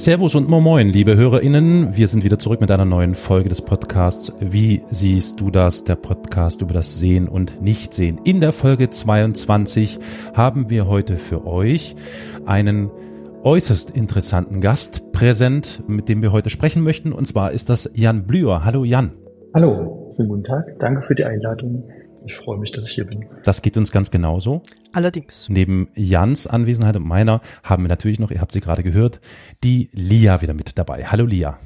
Servus und Moin, liebe HörerInnen. Wir sind wieder zurück mit einer neuen Folge des Podcasts Wie siehst du das? Der Podcast über das Sehen und Nichtsehen. In der Folge 22 haben wir heute für euch einen äußerst interessanten Gast präsent, mit dem wir heute sprechen möchten. Und zwar ist das Jan Blüher. Hallo Jan. Hallo, schönen guten Tag. Danke für die Einladung. Ich freue mich, dass ich hier bin. Das geht uns ganz genauso. Allerdings. Neben Jans Anwesenheit und meiner haben wir natürlich noch, ihr habt sie gerade gehört, die Lia wieder mit dabei. Hallo Lia.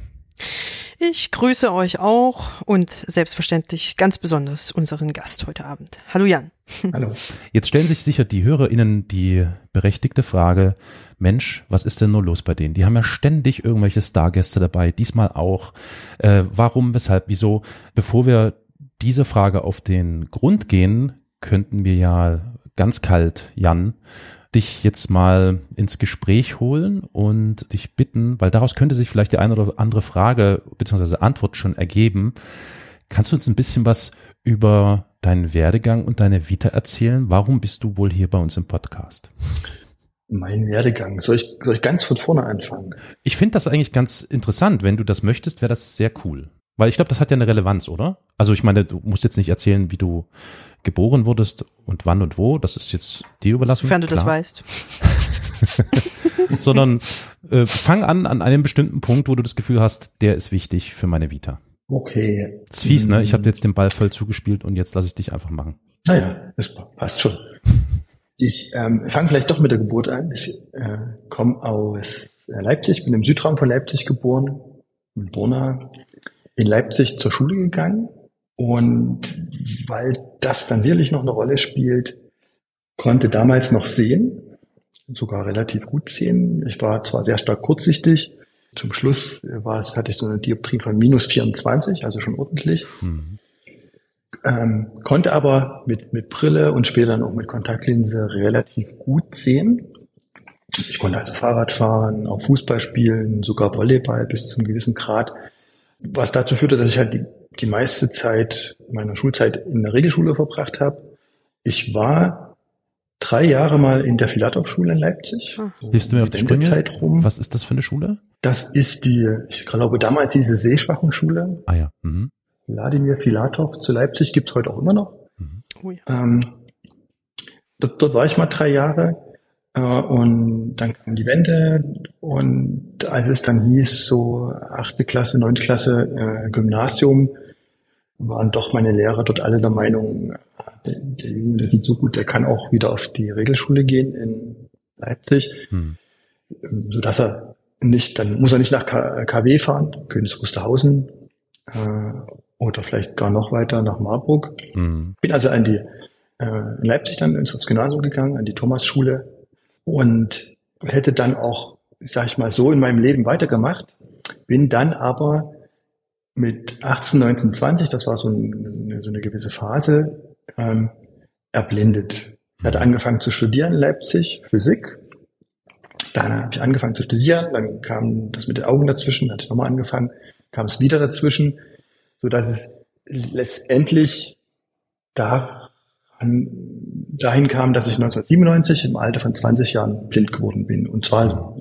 Ich grüße euch auch und selbstverständlich ganz besonders unseren Gast heute Abend. Hallo Jan. Hallo. Jetzt stellen sich sicher die HörerInnen die berechtigte Frage, Mensch, was ist denn nur los bei denen? Die haben ja ständig irgendwelche Stargäste dabei, diesmal auch. Äh, warum, weshalb, wieso? Bevor wir diese Frage auf den Grund gehen, könnten wir ja ganz kalt, Jan, dich jetzt mal ins Gespräch holen und dich bitten, weil daraus könnte sich vielleicht die eine oder andere Frage bzw. Antwort schon ergeben. Kannst du uns ein bisschen was über deinen Werdegang und deine Vita erzählen? Warum bist du wohl hier bei uns im Podcast? Mein Werdegang. Soll ich, soll ich ganz von vorne anfangen? Ich finde das eigentlich ganz interessant. Wenn du das möchtest, wäre das sehr cool. Weil ich glaube, das hat ja eine Relevanz, oder? Also ich meine, du musst jetzt nicht erzählen, wie du geboren wurdest und wann und wo. Das ist jetzt dir überlassen. Sofern du klar. das weißt. Sondern äh, fang an an einem bestimmten Punkt, wo du das Gefühl hast, der ist wichtig für meine Vita. Okay. Das ist fies, ne? Ich habe jetzt den Ball voll zugespielt und jetzt lasse ich dich einfach machen. Naja, das passt schon. Ich ähm, fange vielleicht doch mit der Geburt an. Ich äh, komme aus Leipzig, bin im Südraum von Leipzig geboren, in Borna, in Leipzig zur Schule gegangen und weil das dann sicherlich noch eine Rolle spielt, konnte damals noch sehen, sogar relativ gut sehen. Ich war zwar sehr stark kurzsichtig, zum Schluss war, hatte ich so eine Dioptrie von minus 24, also schon ordentlich. Mhm. Ähm, konnte aber mit, mit Brille und später dann auch mit Kontaktlinse relativ gut sehen. Ich konnte also Fahrrad fahren, auch Fußball spielen, sogar Volleyball bis zum gewissen Grad was dazu führte, dass ich halt die, die meiste Zeit meiner Schulzeit in der Regelschule verbracht habe. Ich war drei Jahre mal in der Filatov-Schule in Leipzig. Ah. Hilfst du mir auf die Sprünge? Zeit rum. Was ist das für eine Schule? Das ist die, ich glaube damals diese Sehschwachenschule. Ah ja. Mhm. Wladimir Filatov zu Leipzig gibt's heute auch immer noch. Mhm. Oh ja. ähm, dort, dort war ich mal drei Jahre. Äh, und dann kam die Wende und als es dann hieß, so achte Klasse, neunte Klasse, äh, Gymnasium, waren doch meine Lehrer dort alle der Meinung, der, der Junge, der sieht so gut, der kann auch wieder auf die Regelschule gehen in Leipzig, hm. so dass er nicht, dann muss er nicht nach KW fahren, Königs Wusterhausen äh, oder vielleicht gar noch weiter nach Marburg. Hm. Bin also an die äh, in Leipzig dann ins Gymnasium gegangen, an die Thomasschule und hätte dann auch, sag ich mal, so in meinem Leben weitergemacht, bin dann aber mit 18, 19, 20, das war so, ein, so eine gewisse Phase, ähm, erblindet. Ich hatte angefangen zu studieren in Leipzig, Physik. Dann habe ich angefangen zu studieren, dann kam das mit den Augen dazwischen, hatte ich nochmal angefangen, kam es wieder dazwischen, so dass es letztendlich da dahin kam, dass ich 1997 im Alter von 20 Jahren blind geworden bin. Und zwar,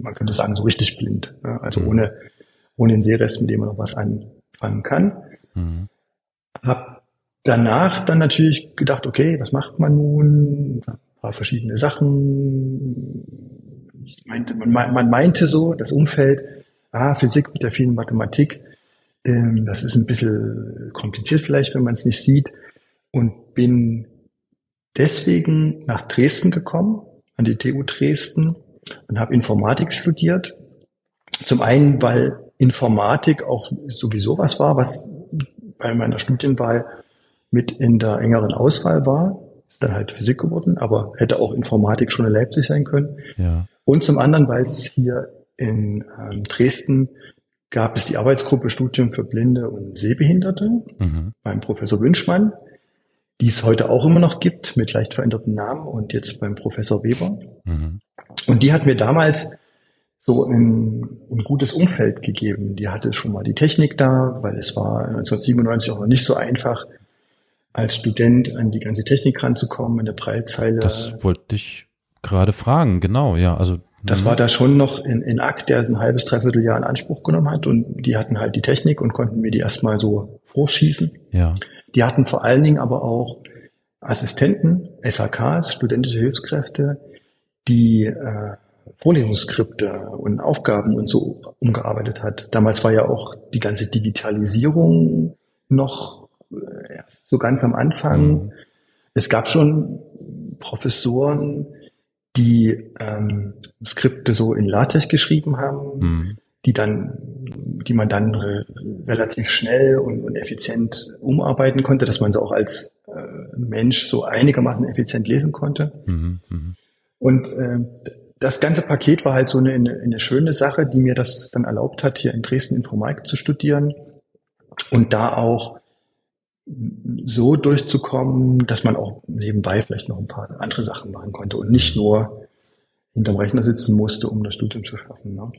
man könnte sagen, so richtig blind. Also mhm. ohne, ohne den Sehrest, mit dem man noch was anfangen kann. Mhm. Hab danach dann natürlich gedacht, okay, was macht man nun? Ein paar verschiedene Sachen. Ich meinte, man, man meinte so, das Umfeld, ah, Physik mit der vielen Mathematik, ähm, das ist ein bisschen kompliziert vielleicht, wenn man es nicht sieht. Und bin deswegen nach Dresden gekommen, an die TU Dresden und habe Informatik studiert. Zum einen, weil Informatik auch sowieso was war, was bei meiner Studienwahl mit in der engeren Auswahl war. Ist dann halt Physik geworden, aber hätte auch Informatik schon in Leipzig sein können. Ja. Und zum anderen, weil es hier in ähm, Dresden gab es die Arbeitsgruppe Studium für Blinde und Sehbehinderte mhm. beim Professor Wünschmann die es heute auch immer noch gibt, mit leicht veränderten Namen und jetzt beim Professor Weber. Mhm. Und die hat mir damals so ein, ein gutes Umfeld gegeben. Die hatte schon mal die Technik da, weil es war 1997 auch noch nicht so einfach, als Student an die ganze Technik ranzukommen in der Breitzeile. Das wollte ich gerade fragen, genau, ja. Also Das mhm. war da schon noch in, in Akt, der ein halbes, dreiviertel Jahr in Anspruch genommen hat und die hatten halt die Technik und konnten mir die erstmal so vorschießen. Ja. Die hatten vor allen Dingen aber auch Assistenten, SHKs, studentische Hilfskräfte, die äh, Vorlesungsskripte und Aufgaben und so umgearbeitet hat. Damals war ja auch die ganze Digitalisierung noch äh, so ganz am Anfang. Mhm. Es gab schon Professoren, die ähm, Skripte so in LaTeX geschrieben haben, mhm. die dann, die man dann re relativ schnell und, und, effizient umarbeiten konnte, dass man sie auch als äh, Mensch so einigermaßen effizient lesen konnte. Mhm. mhm. Und äh, das ganze Paket war halt so eine, eine, eine schöne Sache, die mir das dann erlaubt hat, hier in Dresden Informatik zu studieren und da auch so durchzukommen, dass man auch nebenbei vielleicht noch ein paar andere Sachen machen konnte und nicht nur hinterm Rechner sitzen musste, um das Studium zu schaffen. Ne?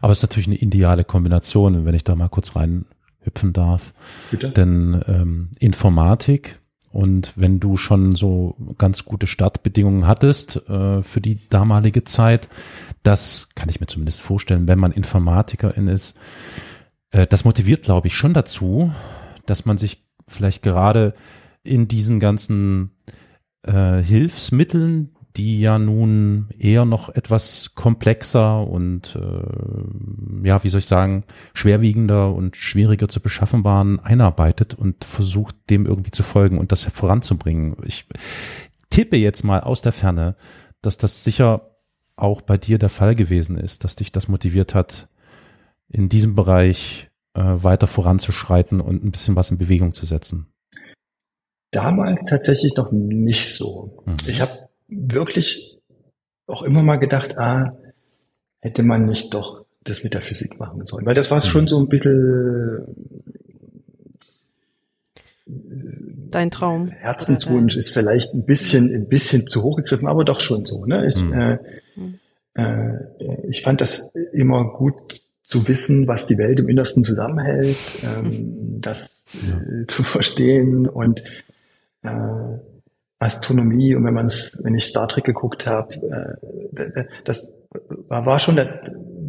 Aber es ist natürlich eine ideale Kombination, wenn ich da mal kurz reinhüpfen darf. Bitte? Denn ähm, Informatik und wenn du schon so ganz gute Startbedingungen hattest äh, für die damalige Zeit, das kann ich mir zumindest vorstellen, wenn man Informatikerin ist, äh, das motiviert, glaube ich, schon dazu, dass man sich vielleicht gerade in diesen ganzen äh, Hilfsmitteln, die ja nun eher noch etwas komplexer und äh, ja, wie soll ich sagen, schwerwiegender und schwieriger zu beschaffen waren, einarbeitet und versucht, dem irgendwie zu folgen und das voranzubringen. Ich tippe jetzt mal aus der Ferne, dass das sicher auch bei dir der Fall gewesen ist, dass dich das motiviert hat, in diesem Bereich äh, weiter voranzuschreiten und ein bisschen was in Bewegung zu setzen? Damals tatsächlich noch nicht so. Mhm. Ich habe wirklich auch immer mal gedacht, ah, hätte man nicht doch das mit der Physik machen sollen. Weil das war mhm. schon so ein bisschen dein Traum. Herzenswunsch ist vielleicht ein bisschen, ein bisschen zu hoch gegriffen, aber doch schon so. Ne? Ich, mhm. äh, äh, ich fand das immer gut zu wissen, was die Welt im Innersten zusammenhält, ähm, das äh, zu verstehen und äh, Astronomie und wenn man es, wenn ich Star Trek geguckt habe, äh, das war, schon, der,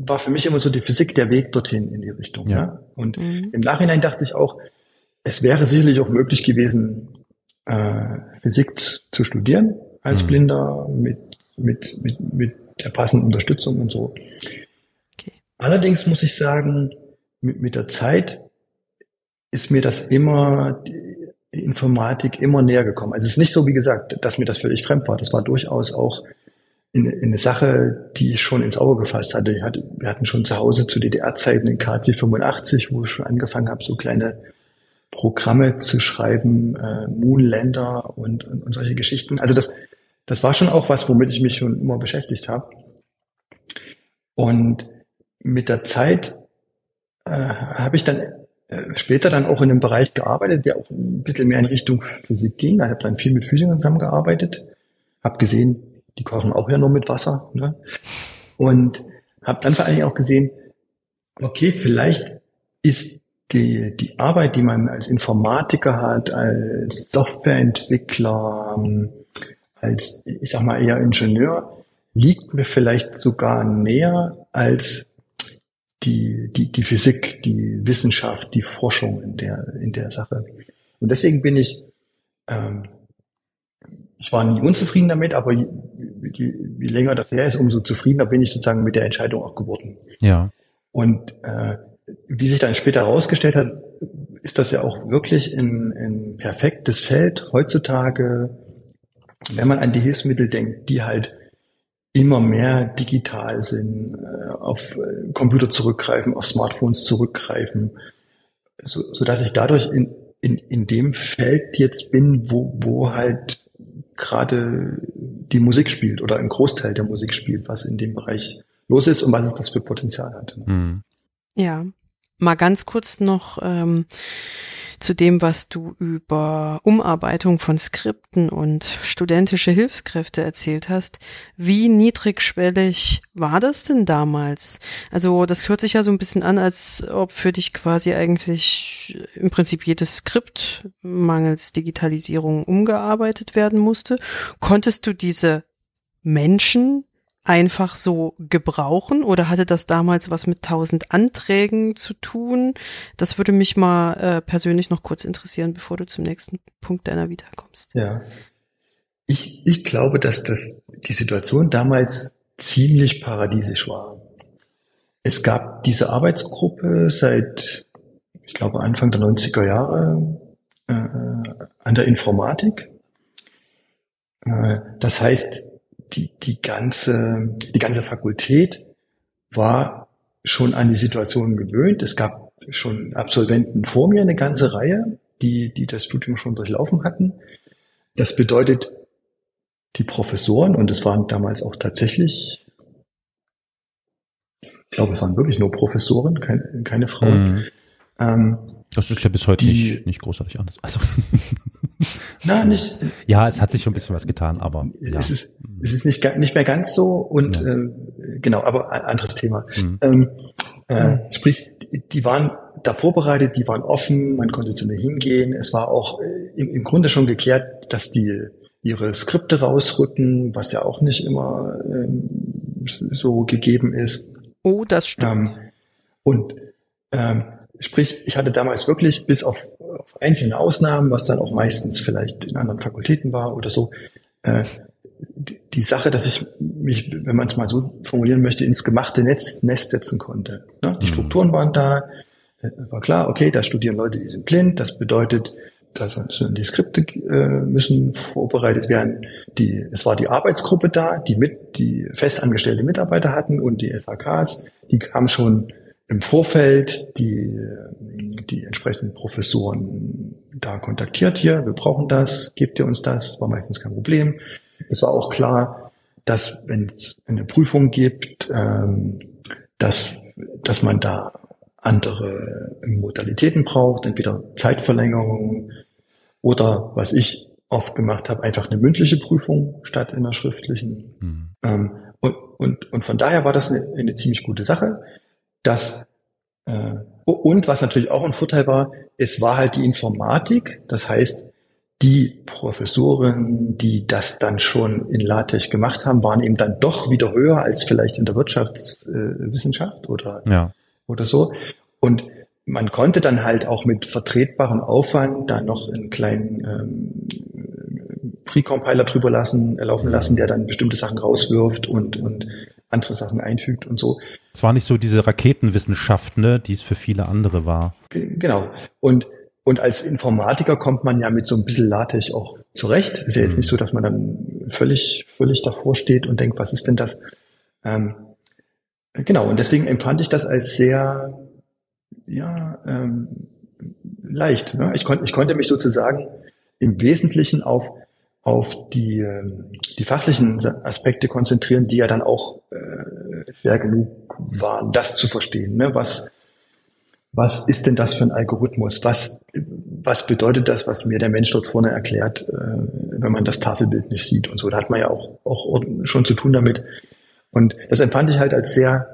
war für mich immer so die Physik der Weg dorthin in die Richtung. Ja. ja? Und mhm. im Nachhinein dachte ich auch, es wäre sicherlich auch möglich gewesen, äh, Physik zu studieren als mhm. Blinder mit, mit, mit, mit der passenden Unterstützung und so. Allerdings muss ich sagen, mit, mit der Zeit ist mir das immer, die Informatik immer näher gekommen. Also es ist nicht so, wie gesagt, dass mir das völlig fremd war. Das war durchaus auch in, in eine Sache, die ich schon ins Auge gefasst hatte. Hatte. Wir hatten schon zu Hause zu DDR-Zeiten in KC 85, wo ich schon angefangen habe, so kleine Programme zu schreiben, äh, Moonländer und, und, und solche Geschichten. Also das, das war schon auch was, womit ich mich schon immer beschäftigt habe. Und mit der Zeit äh, habe ich dann später dann auch in einem Bereich gearbeitet, der auch ein bisschen mehr in Richtung Physik ging. Ich habe dann viel mit Physikern zusammengearbeitet, habe gesehen, die kochen auch ja nur mit Wasser. Ne? Und habe dann vor allen Dingen auch gesehen, okay, vielleicht ist die, die Arbeit, die man als Informatiker hat, als Softwareentwickler, als, ich sag mal, eher Ingenieur, liegt mir vielleicht sogar näher als die, die, die Physik, die Wissenschaft, die Forschung in der, in der Sache. Und deswegen bin ich, ähm, ich war nie unzufrieden damit, aber je, je, je länger das her ist, umso zufriedener bin ich sozusagen mit der Entscheidung auch geworden. Ja. Und äh, wie sich dann später herausgestellt hat, ist das ja auch wirklich ein, ein perfektes Feld heutzutage, wenn man an die Hilfsmittel denkt, die halt immer mehr digital sind, äh, auf äh, Computer zurückgreifen, auf Smartphones zurückgreifen, so, so dass ich dadurch in, in, in dem Feld jetzt bin, wo, wo halt gerade die Musik spielt oder ein Großteil der Musik spielt, was in dem Bereich los ist und was es das für Potenzial hat. Mhm. Ja, mal ganz kurz noch ähm, zu dem, was du über Umarbeitung von Skripten und studentische Hilfskräfte erzählt hast. Wie niedrigschwellig war das denn damals? Also das hört sich ja so ein bisschen an, als ob für dich quasi eigentlich im Prinzip jedes Skript mangels Digitalisierung umgearbeitet werden musste. Konntest du diese Menschen einfach so gebrauchen oder hatte das damals was mit tausend Anträgen zu tun? Das würde mich mal äh, persönlich noch kurz interessieren, bevor du zum nächsten Punkt deiner Vita kommst. Ja. Ich, ich glaube, dass das die Situation damals ziemlich paradiesisch war. Es gab diese Arbeitsgruppe seit, ich glaube, Anfang der 90er Jahre äh, an der Informatik. Äh, das heißt, die, die ganze, die ganze Fakultät war schon an die Situation gewöhnt. Es gab schon Absolventen vor mir, eine ganze Reihe, die, die das Studium schon durchlaufen hatten. Das bedeutet, die Professoren, und es waren damals auch tatsächlich, ich glaube, es waren wirklich nur Professoren, keine, keine Frauen. Mhm. Ähm, das ist ja bis heute die, nicht, nicht großartig anders. Also. Na, nicht. Ja, es hat sich schon ein bisschen was getan, aber. Ja. Es, ist, es ist nicht, nicht mehr ganz so und ja. äh, genau, aber ein anderes Thema. Mhm. Ähm, äh, sprich, die waren da vorbereitet, die waren offen, man konnte zu mir hingehen. Es war auch äh, im, im Grunde schon geklärt, dass die ihre Skripte rausrücken, was ja auch nicht immer ähm, so gegeben ist. Oh, das stimmt. Ähm, und ähm, sprich, ich hatte damals wirklich bis auf, auf einzelne Ausnahmen, was dann auch meistens vielleicht in anderen Fakultäten war oder so, äh, die, Sache, dass ich mich, wenn man es mal so formulieren möchte, ins gemachte Netz, Nest setzen konnte. Ne? Die mhm. Strukturen waren da, äh, war klar, okay, da studieren Leute, die sind blind, das bedeutet, also die Skripte äh, müssen vorbereitet werden. Die, es war die Arbeitsgruppe da, die mit, die festangestellte Mitarbeiter hatten und die FAKs, die haben schon im Vorfeld die, die entsprechenden Professoren da kontaktiert hier, wir brauchen das, gebt ihr uns das, war meistens kein Problem. Es war auch klar, dass wenn es eine Prüfung gibt, ähm, dass, dass man da andere Modalitäten braucht, entweder Zeitverlängerung oder was ich oft gemacht habe, einfach eine mündliche Prüfung statt einer schriftlichen. Mhm. Ähm, und, und, und von daher war das eine, eine ziemlich gute Sache, dass äh, und was natürlich auch ein Vorteil war, es war halt die Informatik, das heißt, die Professoren, die das dann schon in LaTeX gemacht haben, waren eben dann doch wieder höher als vielleicht in der Wirtschaftswissenschaft äh, oder ja. oder so. Und man konnte dann halt auch mit vertretbarem Aufwand da noch einen kleinen ähm, Pre-Compiler drüber lassen, äh, laufen lassen, der dann bestimmte Sachen rauswirft und, und andere Sachen einfügt und so. Es war nicht so diese Raketenwissenschaft, ne, die es für viele andere war. Genau. Und, und als Informatiker kommt man ja mit so ein bisschen LaTeX auch zurecht. Ist ja jetzt mhm. nicht so, dass man dann völlig, völlig davor steht und denkt, was ist denn das? Ähm, Genau, und deswegen empfand ich das als sehr, ja, ähm, leicht. Ne? Ich, kon ich konnte mich sozusagen im Wesentlichen auf, auf die, die fachlichen Aspekte konzentrieren, die ja dann auch äh, schwer genug waren, das zu verstehen. Ne? Was, was ist denn das für ein Algorithmus? Was, was bedeutet das, was mir der Mensch dort vorne erklärt, äh, wenn man das Tafelbild nicht sieht und so? Da hat man ja auch, auch schon zu tun damit, und das empfand ich halt als sehr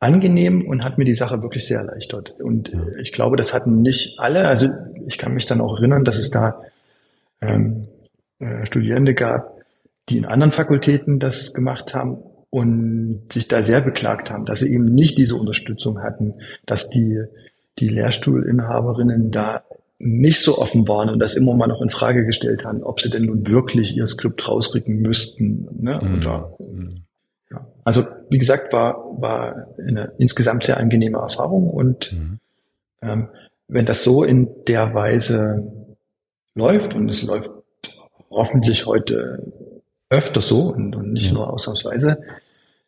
angenehm und hat mir die Sache wirklich sehr erleichtert. Und ich glaube, das hatten nicht alle. Also ich kann mich dann auch erinnern, dass es da ähm, äh, Studierende gab, die in anderen Fakultäten das gemacht haben und sich da sehr beklagt haben, dass sie eben nicht diese Unterstützung hatten, dass die, die Lehrstuhlinhaberinnen da nicht so offen waren und das immer mal noch in Frage gestellt haben, ob sie denn nun wirklich ihr Skript rausrücken müssten. Ne? Mhm. Oder, mhm. Ja. Also wie gesagt, war, war eine insgesamt sehr angenehme Erfahrung und mhm. ähm, wenn das so in der Weise läuft und es läuft hoffentlich heute öfter so und, und nicht ja. nur ausnahmsweise,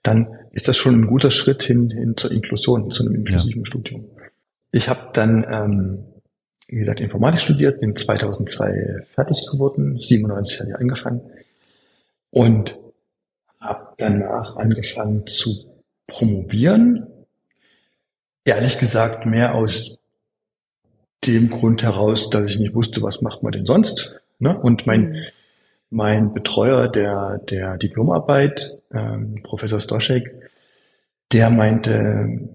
dann ist das schon ein guter Schritt hin, hin zur Inklusion, zu einem inklusiven ja. Studium. Ich habe dann, ähm, wie gesagt, Informatik studiert, bin 2002 fertig geworden, 97 habe ich angefangen und habe danach angefangen zu promovieren. Ehrlich gesagt mehr aus dem Grund heraus, dass ich nicht wusste, was macht man denn sonst. Ne? Und mein, mhm. mein Betreuer der, der Diplomarbeit, ähm, Professor Stoschek, der meinte,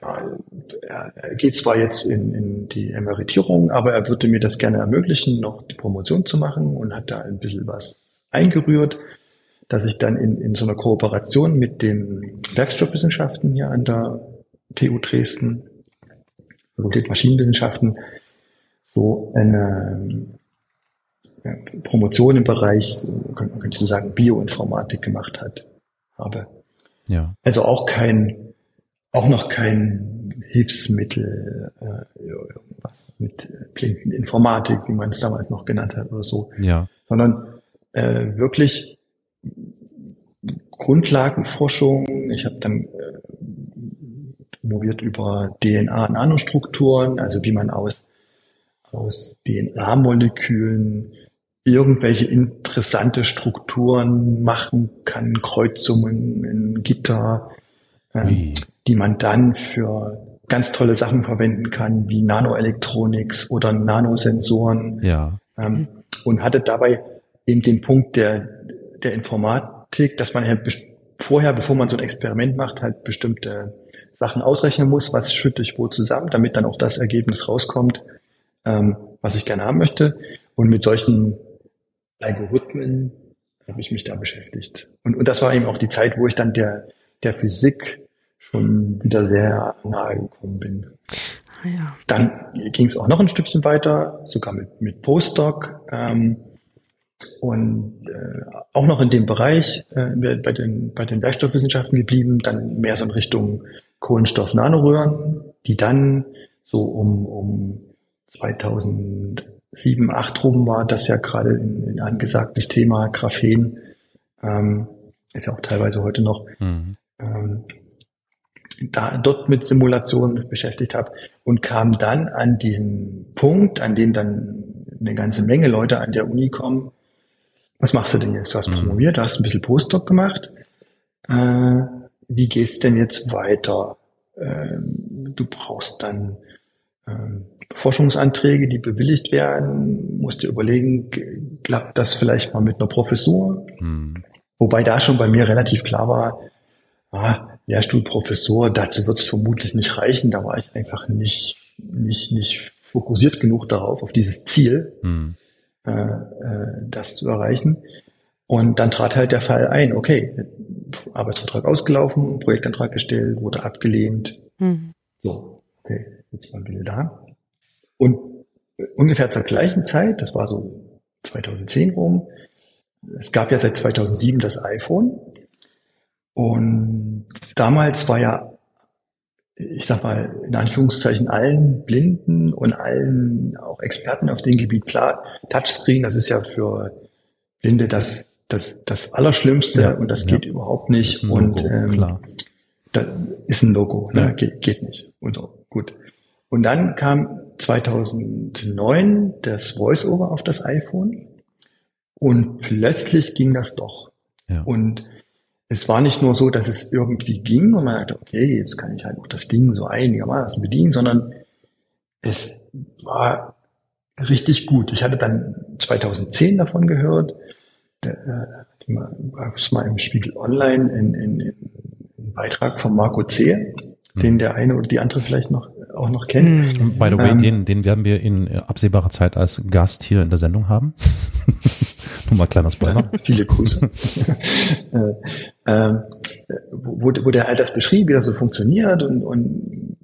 er geht zwar jetzt in, in die Emeritierung, aber er würde mir das gerne ermöglichen, noch die Promotion zu machen und hat da ein bisschen was eingerührt dass ich dann in, in so einer Kooperation mit den Werkstoffwissenschaften hier an der TU Dresden, Fakultät Maschinenwissenschaften, so eine Promotion im Bereich, könnte man so sagen, Bioinformatik gemacht hat, habe. Ja. Also auch kein, auch noch kein Hilfsmittel, äh, irgendwas mit Blindeninformatik, wie man es damals noch genannt hat oder so. Ja. Sondern äh, wirklich Grundlagenforschung. Ich habe dann äh, promoviert über DNA-Nanostrukturen, also wie man aus, aus DNA-Molekülen irgendwelche interessante Strukturen machen kann, Kreuzungen in Gitter, äh, die man dann für ganz tolle Sachen verwenden kann, wie Nanoelektronics oder Nanosensoren. Ja. Ähm, und hatte dabei eben den Punkt der, der Informatik, dass man halt vorher, bevor man so ein Experiment macht, halt bestimmte Sachen ausrechnen muss, was schütte ich wo zusammen, damit dann auch das Ergebnis rauskommt, ähm, was ich gerne haben möchte. Und mit solchen Algorithmen habe ich mich da beschäftigt. Und, und das war eben auch die Zeit, wo ich dann der, der Physik schon wieder sehr nahe gekommen bin. Ah, ja. Dann ging es auch noch ein Stückchen weiter, sogar mit, mit Postdoc. Ähm, und äh, auch noch in dem Bereich äh, bei den bei den Werkstoffwissenschaften geblieben, dann mehr so in Richtung Kohlenstoff-Nanoröhren, die dann so um um 2007, 8 rum war das ja gerade ein, ein angesagtes Thema Graphen, ähm, ist ja auch teilweise heute noch, mhm. ähm, da dort mit Simulationen beschäftigt habe und kam dann an diesen Punkt, an den dann eine ganze Menge Leute an der Uni kommen, was machst du denn jetzt? Du hast mhm. promoviert, du hast ein bisschen Postdoc gemacht. Äh, wie geht's denn jetzt weiter? Ähm, du brauchst dann Forschungsanträge, die bewilligt werden, musst dir überlegen, klappt das vielleicht mal mit einer Professur? Mhm. Wobei da schon bei mir relativ klar war, ah, Lehrstuhl Professor, dazu wird es vermutlich nicht reichen. Da war ich einfach nicht, nicht, nicht fokussiert genug darauf, auf dieses Ziel. Mhm. Äh, äh, das zu erreichen. Und dann trat halt der Fall ein, okay, Arbeitsvertrag ausgelaufen, Projektantrag gestellt, wurde abgelehnt. Mhm. So, okay, jetzt mal wieder da. Und ungefähr zur gleichen Zeit, das war so 2010 rum, es gab ja seit 2007 das iPhone. Und damals war ja ich sag mal, in Anführungszeichen allen Blinden und allen auch Experten auf dem Gebiet klar, Touchscreen, das ist ja für Blinde das, das, das Allerschlimmste ja, und das ja. geht überhaupt nicht. und Logo, ähm, klar. das ist ein Logo, ne? Ja. Geht, geht nicht. Und so, gut. Und dann kam 2009 das Voice-Over auf das iPhone und plötzlich ging das doch. Ja. Und es war nicht nur so, dass es irgendwie ging und man dachte, okay, jetzt kann ich halt auch das Ding so einigermaßen bedienen, sondern es war richtig gut. Ich hatte dann 2010 davon gehört, äh, gab es mal im Spiegel Online in, in, in, einen Beitrag von Marco C., mhm. den der eine oder die andere vielleicht noch auch noch kennen. Mhm. By the way, ähm, den, den werden wir in absehbarer Zeit als Gast hier in der Sendung haben. Nur mal kleiner Spoiler. Viele Grüße. äh, äh, wo, wo der all das beschrieb, wie das so funktioniert und, und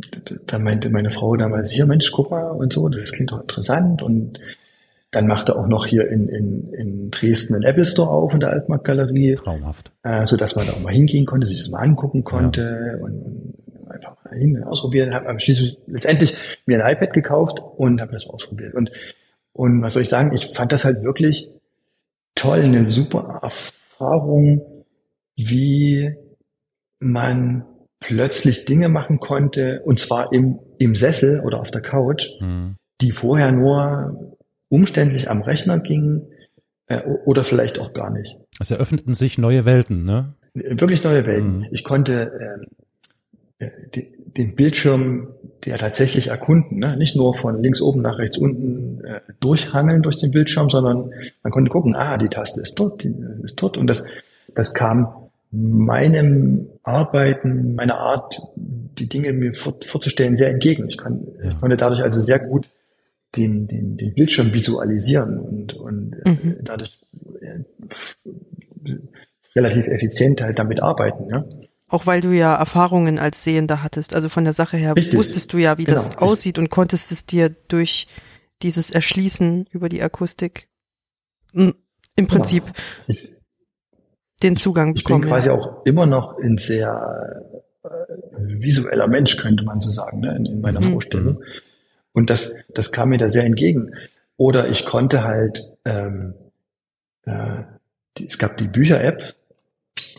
dann meinte meine Frau damals, hier Mensch, guck mal und so, das klingt doch interessant und dann machte auch noch hier in, in, in Dresden ein Apple Store auf in der Altmarktgalerie. Traumhaft. Äh, so dass man da auch mal hingehen konnte, sich das mal angucken konnte ja. und, und hin ausprobieren. Habe schließlich letztendlich mir ein iPad gekauft und habe das ausprobiert. Und, und was soll ich sagen, ich fand das halt wirklich toll, eine super Erfahrung, wie man plötzlich Dinge machen konnte, und zwar im, im Sessel oder auf der Couch, mhm. die vorher nur umständlich am Rechner gingen äh, oder vielleicht auch gar nicht. Es eröffneten sich neue Welten, ne? Wirklich neue Welten. Mhm. Ich konnte äh, den Bildschirm der tatsächlich erkunden, ne? nicht nur von links oben nach rechts unten äh, durchhangeln durch den Bildschirm, sondern man konnte gucken, ah, die Taste ist dort, die ist dort und das, das kam meinem Arbeiten, meiner Art, die Dinge mir vor, vorzustellen, sehr entgegen. Ich, kann, ja. ich konnte dadurch also sehr gut den, den, den Bildschirm visualisieren und, und äh, mhm. dadurch äh, relativ effizient halt damit arbeiten. Ja? Auch weil du ja Erfahrungen als Sehender hattest. Also von der Sache her Richtig. wusstest du ja, wie genau. das aussieht und konntest es dir durch dieses Erschließen über die Akustik im Prinzip genau. ich, den Zugang bekommen. Ich bin quasi ja. auch immer noch ein sehr äh, visueller Mensch, könnte man so sagen, ne, in, in meiner mhm. Vorstellung. Und das, das kam mir da sehr entgegen. Oder ich konnte halt, ähm, äh, die, es gab die Bücher-App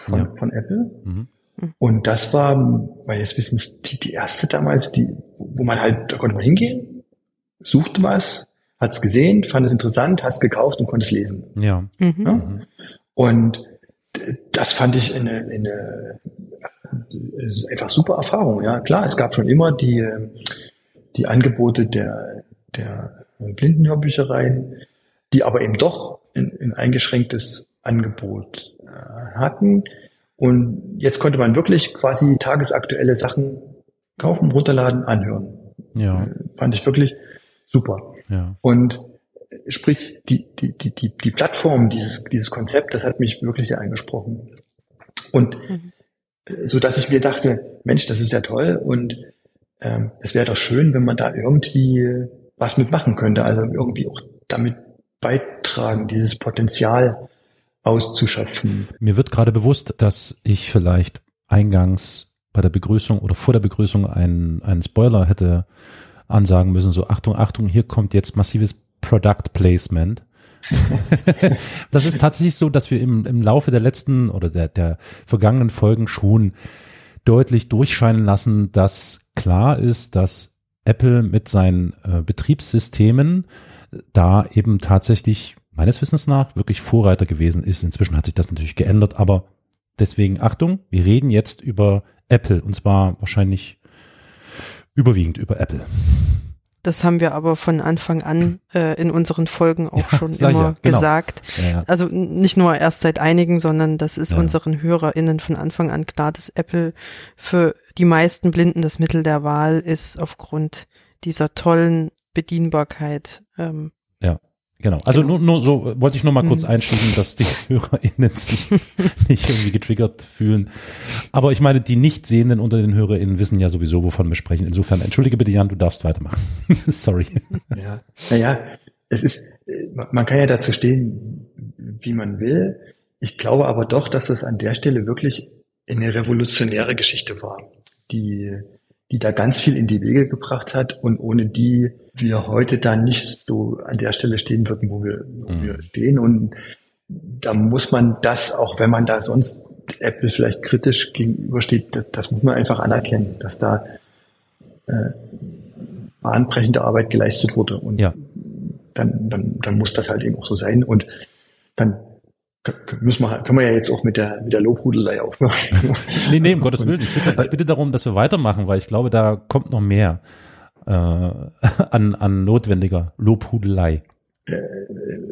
von, ja. von Apple. Mhm. Und das war, meines Wissens, die, die erste damals, die, wo man halt, da konnte man hingehen, suchte was, hat es gesehen, fand es interessant, hat es gekauft und konnte es lesen. Ja. Mhm. ja? Und das fand ich eine, eine einfach super Erfahrung. Ja, klar, es gab schon immer die, die Angebote der, der Blindenhörbüchereien, die aber eben doch ein, ein eingeschränktes Angebot äh, hatten. Und jetzt konnte man wirklich quasi tagesaktuelle Sachen kaufen, runterladen, anhören. Ja. Äh, fand ich wirklich super. Ja. Und sprich, die, die, die, die, die Plattform, dieses, dieses Konzept, das hat mich wirklich angesprochen. Und mhm. so dass ich mir dachte, Mensch, das ist ja toll und ähm, es wäre doch schön, wenn man da irgendwie was mitmachen könnte, also irgendwie auch damit beitragen, dieses Potenzial auszuschöpfen. Mir wird gerade bewusst, dass ich vielleicht eingangs bei der Begrüßung oder vor der Begrüßung einen, einen Spoiler hätte ansagen müssen, so Achtung, Achtung, hier kommt jetzt massives Product Placement. das ist tatsächlich so, dass wir im, im Laufe der letzten oder der, der vergangenen Folgen schon deutlich durchscheinen lassen, dass klar ist, dass Apple mit seinen äh, Betriebssystemen da eben tatsächlich meines Wissens nach wirklich Vorreiter gewesen ist. Inzwischen hat sich das natürlich geändert, aber deswegen Achtung, wir reden jetzt über Apple und zwar wahrscheinlich überwiegend über Apple. Das haben wir aber von Anfang an äh, in unseren Folgen auch ja, schon immer ja, genau. gesagt. Ja, also nicht nur erst seit einigen, sondern das ist unseren HörerInnen von Anfang an klar, dass Apple für die meisten Blinden das Mittel der Wahl ist aufgrund dieser tollen Bedienbarkeit. Ähm, ja. Genau. Also genau. Nur, nur so wollte ich nur mal kurz mhm. einschieben, dass die HörerInnen sich nicht irgendwie getriggert fühlen. Aber ich meine, die Nichtsehenden unter den HörerInnen wissen ja sowieso, wovon wir sprechen. Insofern, entschuldige bitte, Jan, du darfst weitermachen. Sorry. Ja, naja, es ist, man kann ja dazu stehen, wie man will. Ich glaube aber doch, dass das an der Stelle wirklich eine revolutionäre Geschichte war, die die da ganz viel in die Wege gebracht hat und ohne die wir heute da nicht so an der Stelle stehen würden, wo wir, wo mhm. wir stehen. Und da muss man das, auch wenn man da sonst Apple vielleicht kritisch gegenübersteht, das, das muss man einfach anerkennen, dass da äh, bahnbrechende Arbeit geleistet wurde. Und ja. dann, dann, dann muss das halt eben auch so sein. Und dann müssen wir, können wir ja jetzt auch mit der, mit der Lobhudelei aufhören. nee, nee, um Gottes Willen. Ich bitte, ich bitte darum, dass wir weitermachen, weil ich glaube, da kommt noch mehr äh, an, an notwendiger Lobhudelei. Äh,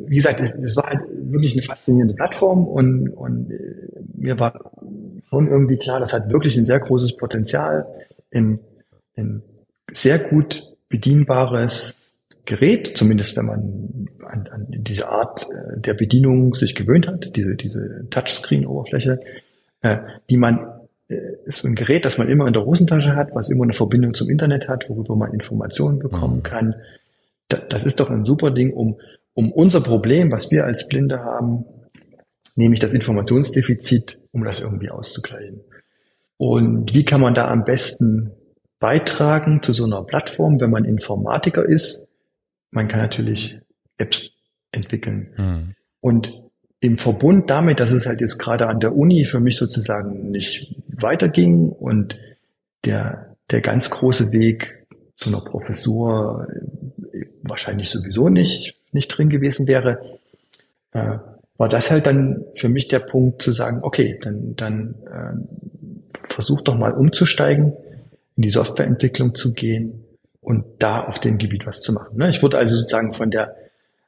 wie gesagt, es war halt wirklich eine faszinierende Plattform und, und äh, mir war schon irgendwie klar, das hat wirklich ein sehr großes Potenzial, in, in sehr gut bedienbares Gerät, zumindest wenn man an, an diese Art äh, der Bedienung sich gewöhnt hat, diese, diese Touchscreen-Oberfläche, äh, die man äh, ist so ein Gerät, das man immer in der Hosentasche hat, was immer eine Verbindung zum Internet hat, worüber man Informationen bekommen mhm. kann. Da, das ist doch ein super Ding, um, um unser Problem, was wir als Blinde haben, nämlich das Informationsdefizit, um das irgendwie auszugleichen. Und wie kann man da am besten beitragen zu so einer Plattform, wenn man Informatiker ist man kann natürlich Apps entwickeln. Mhm. Und im Verbund damit, dass es halt jetzt gerade an der Uni für mich sozusagen nicht weiterging und der, der ganz große Weg zu einer Professur wahrscheinlich sowieso nicht, nicht drin gewesen wäre, äh, war das halt dann für mich der Punkt zu sagen, okay, dann, dann äh, versuch doch mal umzusteigen, in die Softwareentwicklung zu gehen und da auf dem Gebiet was zu machen. Ne? Ich wurde also sozusagen von der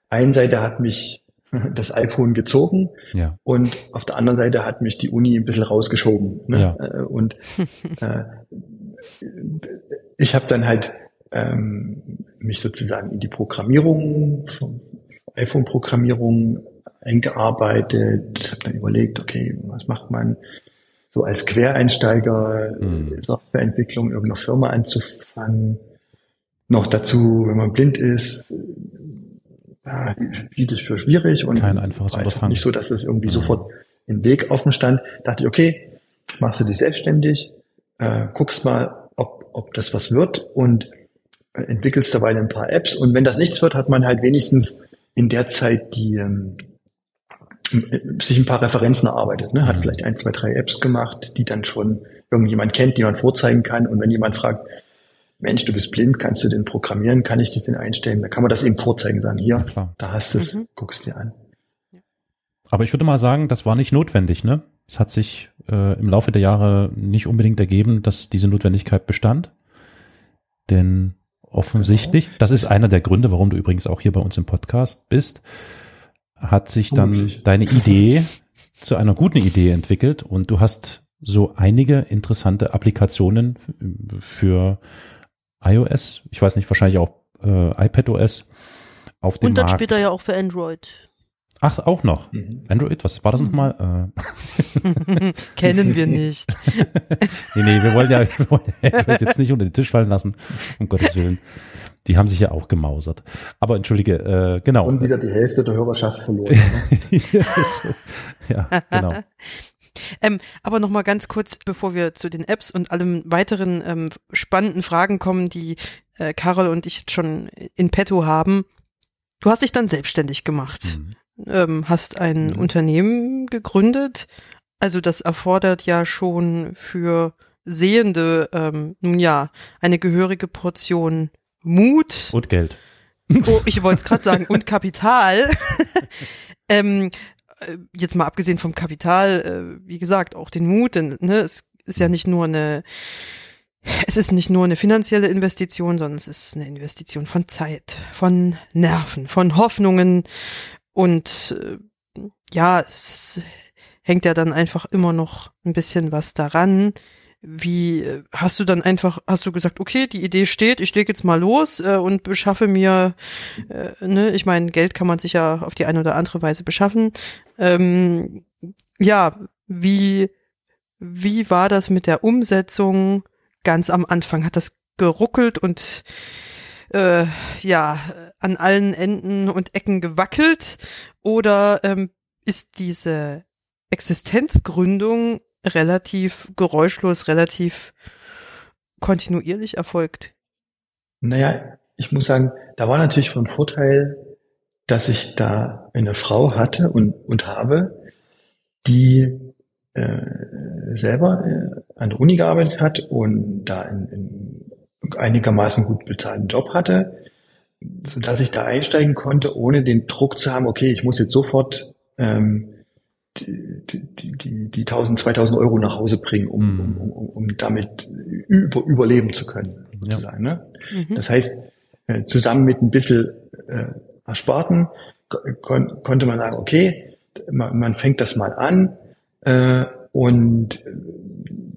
einen Seite hat mich das iPhone gezogen ja. und auf der anderen Seite hat mich die Uni ein bisschen rausgeschoben. Ne? Ja. Äh, und äh, ich habe dann halt ähm, mich sozusagen in die Programmierung, iPhone-Programmierung eingearbeitet, habe dann überlegt, okay, was macht man so als Quereinsteiger, mhm. Softwareentwicklung irgendeiner Firma anzufangen. Noch dazu, wenn man blind ist, ja, hielt es für schwierig und kein einfaches Unterfangen. Nicht so, dass es irgendwie mhm. sofort im Weg offen stand. Dachte ich, okay, machst du dich selbstständig, äh, guckst mal, ob, ob das was wird und äh, entwickelst dabei ein paar Apps. Und wenn das nichts wird, hat man halt wenigstens in der Zeit die ähm, sich ein paar Referenzen erarbeitet, ne? hat mhm. vielleicht ein, zwei, drei Apps gemacht, die dann schon irgendjemand kennt, die man vorzeigen kann. Und wenn jemand fragt, Mensch, du bist blind, kannst du den programmieren, kann ich dich den einstellen? Da kann man das eben vorzeigen, sagen, hier, ja, da hast du es, mhm. guckst dir an. Aber ich würde mal sagen, das war nicht notwendig, ne? Es hat sich äh, im Laufe der Jahre nicht unbedingt ergeben, dass diese Notwendigkeit bestand. Denn offensichtlich, genau. das ist einer der Gründe, warum du übrigens auch hier bei uns im Podcast bist, hat sich dann deine Idee zu einer guten Idee entwickelt und du hast so einige interessante Applikationen für iOS, ich weiß nicht, wahrscheinlich auch äh, iPadOS auf dem Und dann Markt. später ja auch für Android. Ach, auch noch. Mhm. Android, was war das nochmal? Äh. Kennen wir nicht. nee, nee, wir wollen ja, wir wollen ja Android jetzt nicht unter den Tisch fallen lassen, um Gottes Willen. Die haben sich ja auch gemausert. Aber entschuldige, äh, genau. Und wieder die Hälfte der Hörerschaft verloren. Ne? ja, genau. Ähm, aber noch mal ganz kurz, bevor wir zu den Apps und allem weiteren ähm, spannenden Fragen kommen, die äh, Carol und ich schon in petto haben. Du hast dich dann selbstständig gemacht, mhm. ähm, hast ein mhm. Unternehmen gegründet. Also das erfordert ja schon für Sehende, ähm, nun ja, eine gehörige Portion Mut. Und Geld. Oh, ich wollte es gerade sagen, und Kapital. ähm, äh, jetzt mal abgesehen vom Kapital, äh, wie gesagt, auch den Mut, denn ne, es ist ja nicht nur eine, es ist nicht nur eine finanzielle Investition, sondern es ist eine Investition von Zeit, von Nerven, von Hoffnungen. Und äh, ja, es hängt ja dann einfach immer noch ein bisschen was daran, wie äh, hast du dann einfach, hast du gesagt, okay, die Idee steht, ich lege jetzt mal los äh, und beschaffe mir, äh, ne, ich meine, Geld kann man sich ja auf die eine oder andere Weise beschaffen. Ähm, ja, wie, wie war das mit der Umsetzung ganz am Anfang? Hat das geruckelt und äh, ja, an allen Enden und Ecken gewackelt? Oder ähm, ist diese Existenzgründung relativ geräuschlos, relativ kontinuierlich erfolgt? Naja, ich muss sagen, da war natürlich von Vorteil, dass ich da eine Frau hatte und, und habe, die äh, selber äh, an der Uni gearbeitet hat und da in, in einigermaßen gut bezahlten Job hatte, so dass ich da einsteigen konnte, ohne den Druck zu haben, okay, ich muss jetzt sofort ähm, die, die, die, die 1000, 2000 Euro nach Hause bringen, um, mhm. um, um, um damit über, überleben zu können. Ja. ne? Mhm. Das heißt, äh, zusammen mit ein bisschen äh, Ersparten kon konnte man sagen, okay, man, man fängt das mal an äh, und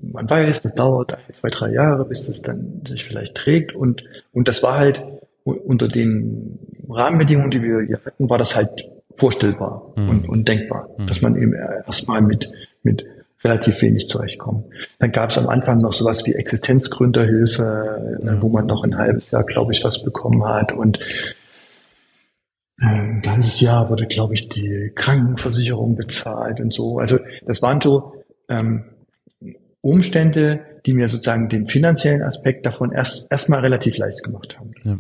man weiß, das dauert ein, zwei, drei Jahre, bis es dann sich vielleicht trägt und, und das war halt unter den Rahmenbedingungen, die wir hier hatten, war das halt vorstellbar mhm. und, und denkbar, mhm. dass man eben erstmal mit, mit relativ wenig zurechtkommt. Dann gab es am Anfang noch sowas wie Existenzgründerhilfe, mhm. wo man noch ein halbes Jahr, glaube ich, was bekommen hat und äh, ein ganzes Jahr wurde, glaube ich, die Krankenversicherung bezahlt und so. Also das waren so ähm, Umstände, die mir sozusagen den finanziellen Aspekt davon erst erstmal relativ leicht gemacht haben. Ja.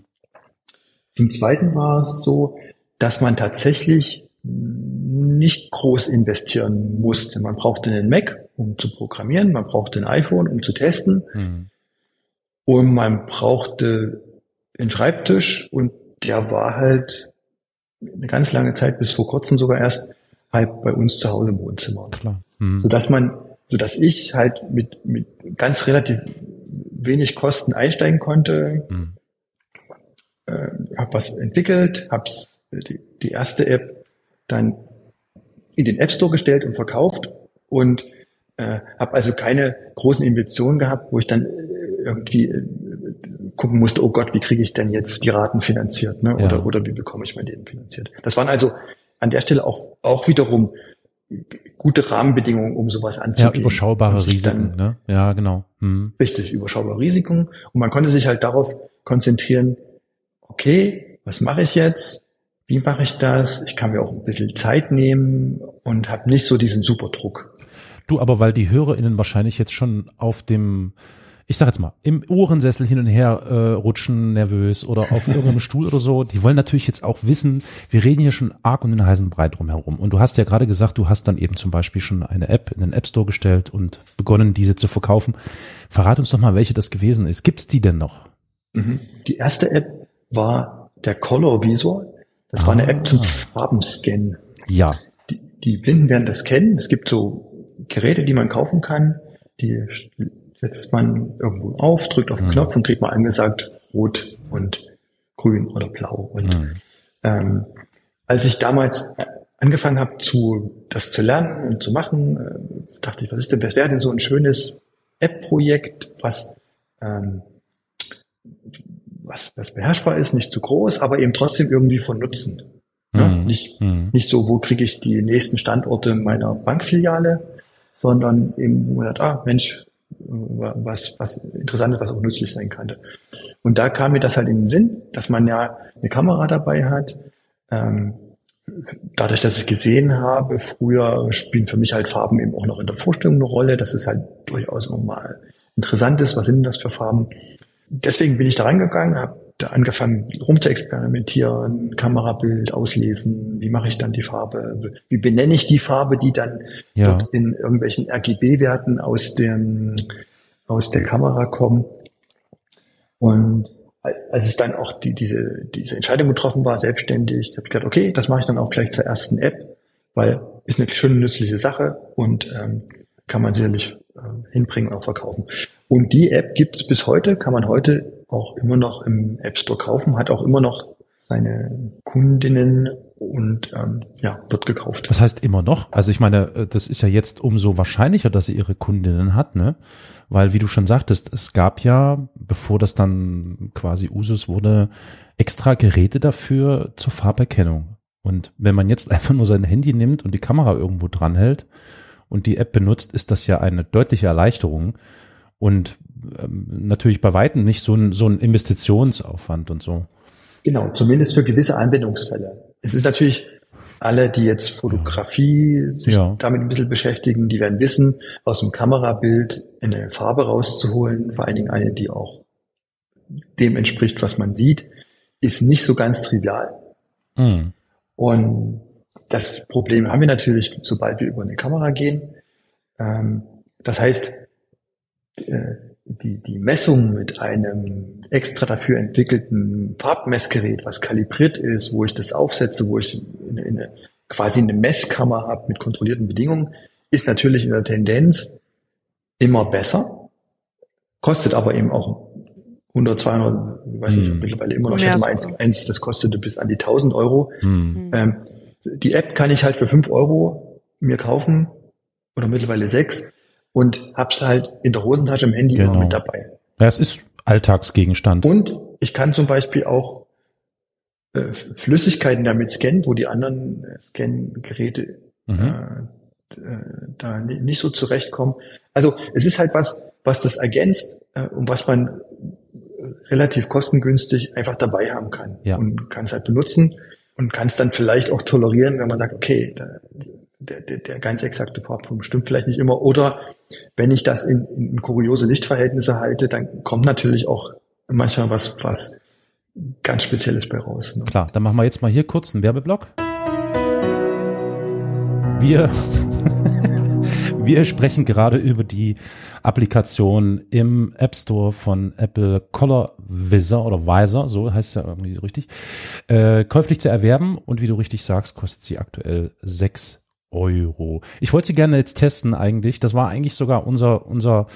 Zum Zweiten war es so, dass man tatsächlich nicht groß investieren musste. Man brauchte einen Mac, um zu programmieren, man brauchte ein iPhone, um zu testen mhm. und man brauchte einen Schreibtisch und der war halt eine ganz lange Zeit, bis vor kurzem sogar erst, halt bei uns zu Hause im Wohnzimmer. Klar. Mhm. Sodass man, sodass ich halt mit, mit ganz relativ wenig Kosten einsteigen konnte, mhm. äh, habe was entwickelt, hab's die, die erste App dann in den App Store gestellt und verkauft und äh, habe also keine großen Investitionen gehabt, wo ich dann äh, irgendwie äh, gucken musste, oh Gott, wie kriege ich denn jetzt die Raten finanziert, ne? Oder, ja. oder wie bekomme ich mein Leben finanziert? Das waren also an der Stelle auch, auch wiederum gute Rahmenbedingungen, um sowas anzugehen. Ja, überschaubare Risiken, ne? Ja, genau. Hm. Richtig, überschaubare Risiken. Und man konnte sich halt darauf konzentrieren, okay, was mache ich jetzt? Wie mache ich das? Ich kann mir auch ein bisschen Zeit nehmen und habe nicht so diesen Superdruck. Du, aber weil die HörerInnen wahrscheinlich jetzt schon auf dem ich sag jetzt mal, im Ohrensessel hin und her äh, rutschen, nervös oder auf irgendeinem Stuhl oder so, die wollen natürlich jetzt auch wissen, wir reden hier schon arg und den heißen Brei drum herum. Und du hast ja gerade gesagt, du hast dann eben zum Beispiel schon eine App in den App Store gestellt und begonnen, diese zu verkaufen. Verrat uns doch mal, welche das gewesen ist. Gibt's die denn noch? Mhm. Die erste App war der Color Visor. Das ah. war eine App zum ah. Farbenscannen. Ja. Die, die Blinden werden das kennen. Es gibt so Geräte, die man kaufen kann, die setzt man irgendwo auf, drückt auf den mhm. Knopf und kriegt mal angesagt rot und grün oder blau. Und mhm. ähm, als ich damals äh, angefangen habe, zu, das zu lernen und zu machen, äh, dachte ich, was ist denn, was wäre denn so ein schönes App-Projekt, was, ähm, was, was beherrschbar ist, nicht zu groß, aber eben trotzdem irgendwie von Nutzen. Ne? Mhm. Nicht, mhm. nicht so, wo kriege ich die nächsten Standorte meiner Bankfiliale, sondern eben, wo man sagt, ah, Mensch, was, was interessant ist, was auch nützlich sein könnte. Und da kam mir das halt in den Sinn, dass man ja eine Kamera dabei hat. Ähm, dadurch, dass ich gesehen habe, früher spielen für mich halt Farben eben auch noch in der Vorstellung eine Rolle. Das ist halt durchaus auch mal interessant ist. Was sind das für Farben? Deswegen bin ich da reingegangen, habe da angefangen rum zu experimentieren, Kamerabild auslesen, wie mache ich dann die Farbe, wie benenne ich die Farbe, die dann ja. in irgendwelchen RGB-Werten aus dem aus der Kamera kommen. Und als es dann auch die, diese, diese Entscheidung getroffen war, selbstständig, habe ich gedacht, okay, das mache ich dann auch gleich zur ersten App, weil ist eine schöne nützliche Sache und ähm, kann man sicherlich hinbringen und auch verkaufen. Und die App gibt's bis heute, kann man heute auch immer noch im App Store kaufen, hat auch immer noch seine Kundinnen und ähm, ja, wird gekauft. Was heißt immer noch? Also ich meine, äh, das ist ja jetzt umso wahrscheinlicher, dass sie ihre Kundinnen hat, ne? Weil, wie du schon sagtest, es gab ja, bevor das dann quasi Usus wurde, extra Geräte dafür zur Farberkennung. Und wenn man jetzt einfach nur sein Handy nimmt und die Kamera irgendwo dranhält und die App benutzt, ist das ja eine deutliche Erleichterung. Und ähm, natürlich bei Weitem nicht so ein, so ein Investitionsaufwand und so. Genau, zumindest für gewisse Anwendungsfälle. Es ist natürlich alle, die jetzt Fotografie sich ja. damit ein bisschen beschäftigen, die werden wissen, aus dem Kamerabild eine Farbe rauszuholen, vor allen Dingen eine, die auch dem entspricht, was man sieht, ist nicht so ganz trivial. Mhm. Und das Problem haben wir natürlich, sobald wir über eine Kamera gehen. Ähm, das heißt, äh, die, die Messung mit einem extra dafür entwickelten Farbmessgerät, was kalibriert ist, wo ich das aufsetze, wo ich eine, eine, quasi eine Messkammer habe mit kontrollierten Bedingungen, ist natürlich in der Tendenz immer besser, kostet aber eben auch 100, 200, ich weiß nicht, hm. mittlerweile immer noch, ich hatte eins, eins, das kostete bis an die 1000 Euro. Hm. Ähm, die App kann ich halt für 5 Euro mir kaufen oder mittlerweile 6 und hab's halt in der Hosentasche im Handy genau. immer mit dabei. Ja, es ist Alltagsgegenstand. Und ich kann zum Beispiel auch äh, Flüssigkeiten damit scannen, wo die anderen äh, Scan-Geräte mhm. äh, äh, da nicht so zurechtkommen. Also es ist halt was, was das ergänzt äh, und was man äh, relativ kostengünstig einfach dabei haben kann ja. und kann es halt benutzen und kann es dann vielleicht auch tolerieren, wenn man sagt, okay, der, der, der ganz exakte Farbton stimmt vielleicht nicht immer. Oder wenn ich das in, in kuriose Lichtverhältnisse halte, dann kommt natürlich auch manchmal was, was ganz Spezielles bei raus. Ne? Klar, dann machen wir jetzt mal hier kurz einen Werbeblock. Wir, wir sprechen gerade über die Applikation im App Store von Apple Color Visor oder Visor, so heißt es ja irgendwie richtig, äh, käuflich zu erwerben und wie du richtig sagst, kostet sie aktuell sechs Euro. Ich wollte sie gerne jetzt testen eigentlich. Das war eigentlich sogar unser, unser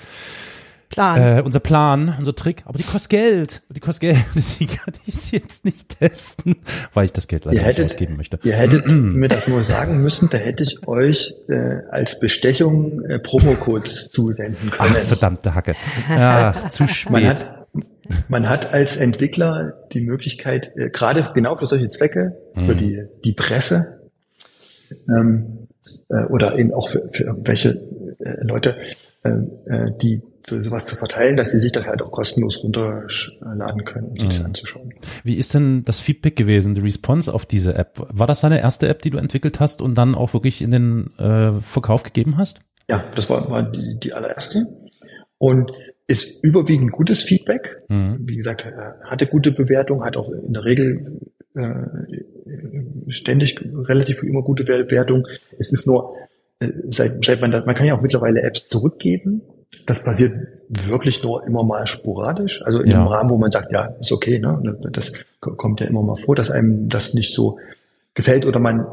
Plan. Äh, unser Plan, unser Trick. Aber die kostet Geld. Die kostet Geld. Die kann ich sie jetzt nicht testen, weil ich das Geld leider hättet, nicht ausgeben möchte. Ihr hättet mir das nur sagen müssen, da hätte ich euch äh, als Bestechung äh, Promocodes zusenden können. Ach, verdammte Hacke. Ja, zu spät. Man hat, man hat als Entwickler die Möglichkeit, äh, gerade genau für solche Zwecke, mhm. für die, die Presse, ähm, äh, oder eben auch für, für irgendwelche äh, Leute, äh, äh, die sowas zu verteilen, dass sie sich das halt auch kostenlos runterladen können, um sich mhm. anzuschauen. Wie ist denn das Feedback gewesen, die Response auf diese App? War das deine erste App, die du entwickelt hast und dann auch wirklich in den äh, Verkauf gegeben hast? Ja, das war, war die, die allererste. Und ist überwiegend gutes Feedback. Mhm. Wie gesagt, hatte gute Bewertung, hat auch in der Regel äh, ständig relativ immer gute Bewertung. Es ist nur, äh, seit, seit man das, man kann ja auch mittlerweile Apps zurückgeben. Das passiert wirklich nur immer mal sporadisch. Also in ja. einem Rahmen, wo man sagt, ja, ist okay, ne? Das kommt ja immer mal vor, dass einem das nicht so gefällt oder man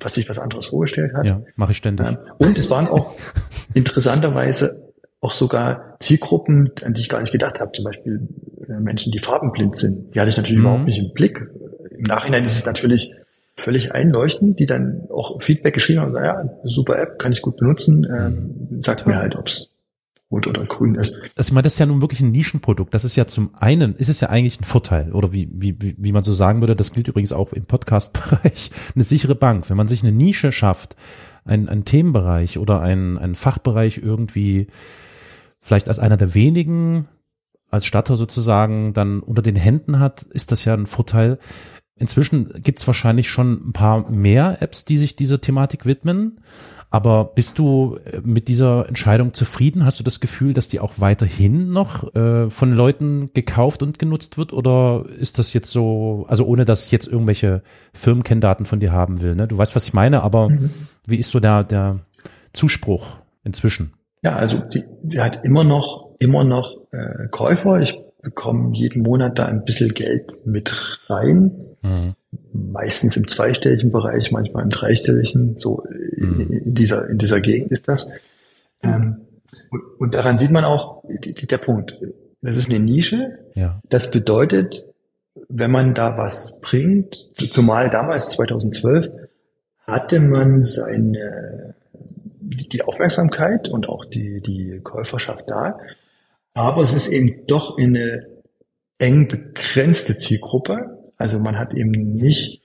was sich was anderes vorgestellt hat. Ja, mache ich ständig. Ähm, und es waren auch interessanterweise auch sogar Zielgruppen, an die ich gar nicht gedacht habe. Zum Beispiel äh, Menschen, die farbenblind sind. Die hatte ich natürlich mhm. überhaupt nicht im Blick. Im Nachhinein ist es natürlich völlig einleuchtend, die dann auch Feedback geschrieben haben, ja, super App, kann ich gut benutzen, ähm, sagt mir halt, ob's rot oder grün ist. Das, ich meine, das ist ja nun wirklich ein Nischenprodukt. Das ist ja zum einen, ist es ja eigentlich ein Vorteil, oder wie, wie, wie man so sagen würde, das gilt übrigens auch im Podcast-Bereich, eine sichere Bank. Wenn man sich eine Nische schafft, ein, ein Themenbereich oder ein, ein Fachbereich irgendwie vielleicht als einer der wenigen als Statter sozusagen dann unter den Händen hat, ist das ja ein Vorteil. Inzwischen gibt's wahrscheinlich schon ein paar mehr Apps, die sich dieser Thematik widmen. Aber bist du äh, mit dieser Entscheidung zufrieden? Hast du das Gefühl, dass die auch weiterhin noch äh, von Leuten gekauft und genutzt wird? Oder ist das jetzt so, also ohne dass ich jetzt irgendwelche Firmenkenndaten von dir haben will? Ne? Du weißt, was ich meine, aber mhm. wie ist so der, der Zuspruch inzwischen? Ja, also die, die hat immer noch, immer noch äh, Käufer. Ich bekomme jeden Monat da ein bisschen Geld mit rein. Mhm. Meistens im zweistelligen Bereich, manchmal im dreistelligen. So mhm. in, dieser, in dieser Gegend ist das. Ähm, und, und, daran sieht man auch der Punkt. Das ist eine Nische. Ja. Das bedeutet, wenn man da was bringt, zumal damals 2012 hatte man seine die Aufmerksamkeit und auch die, die Käuferschaft da. Aber es ist eben doch eine eng begrenzte Zielgruppe. Also man hat eben nicht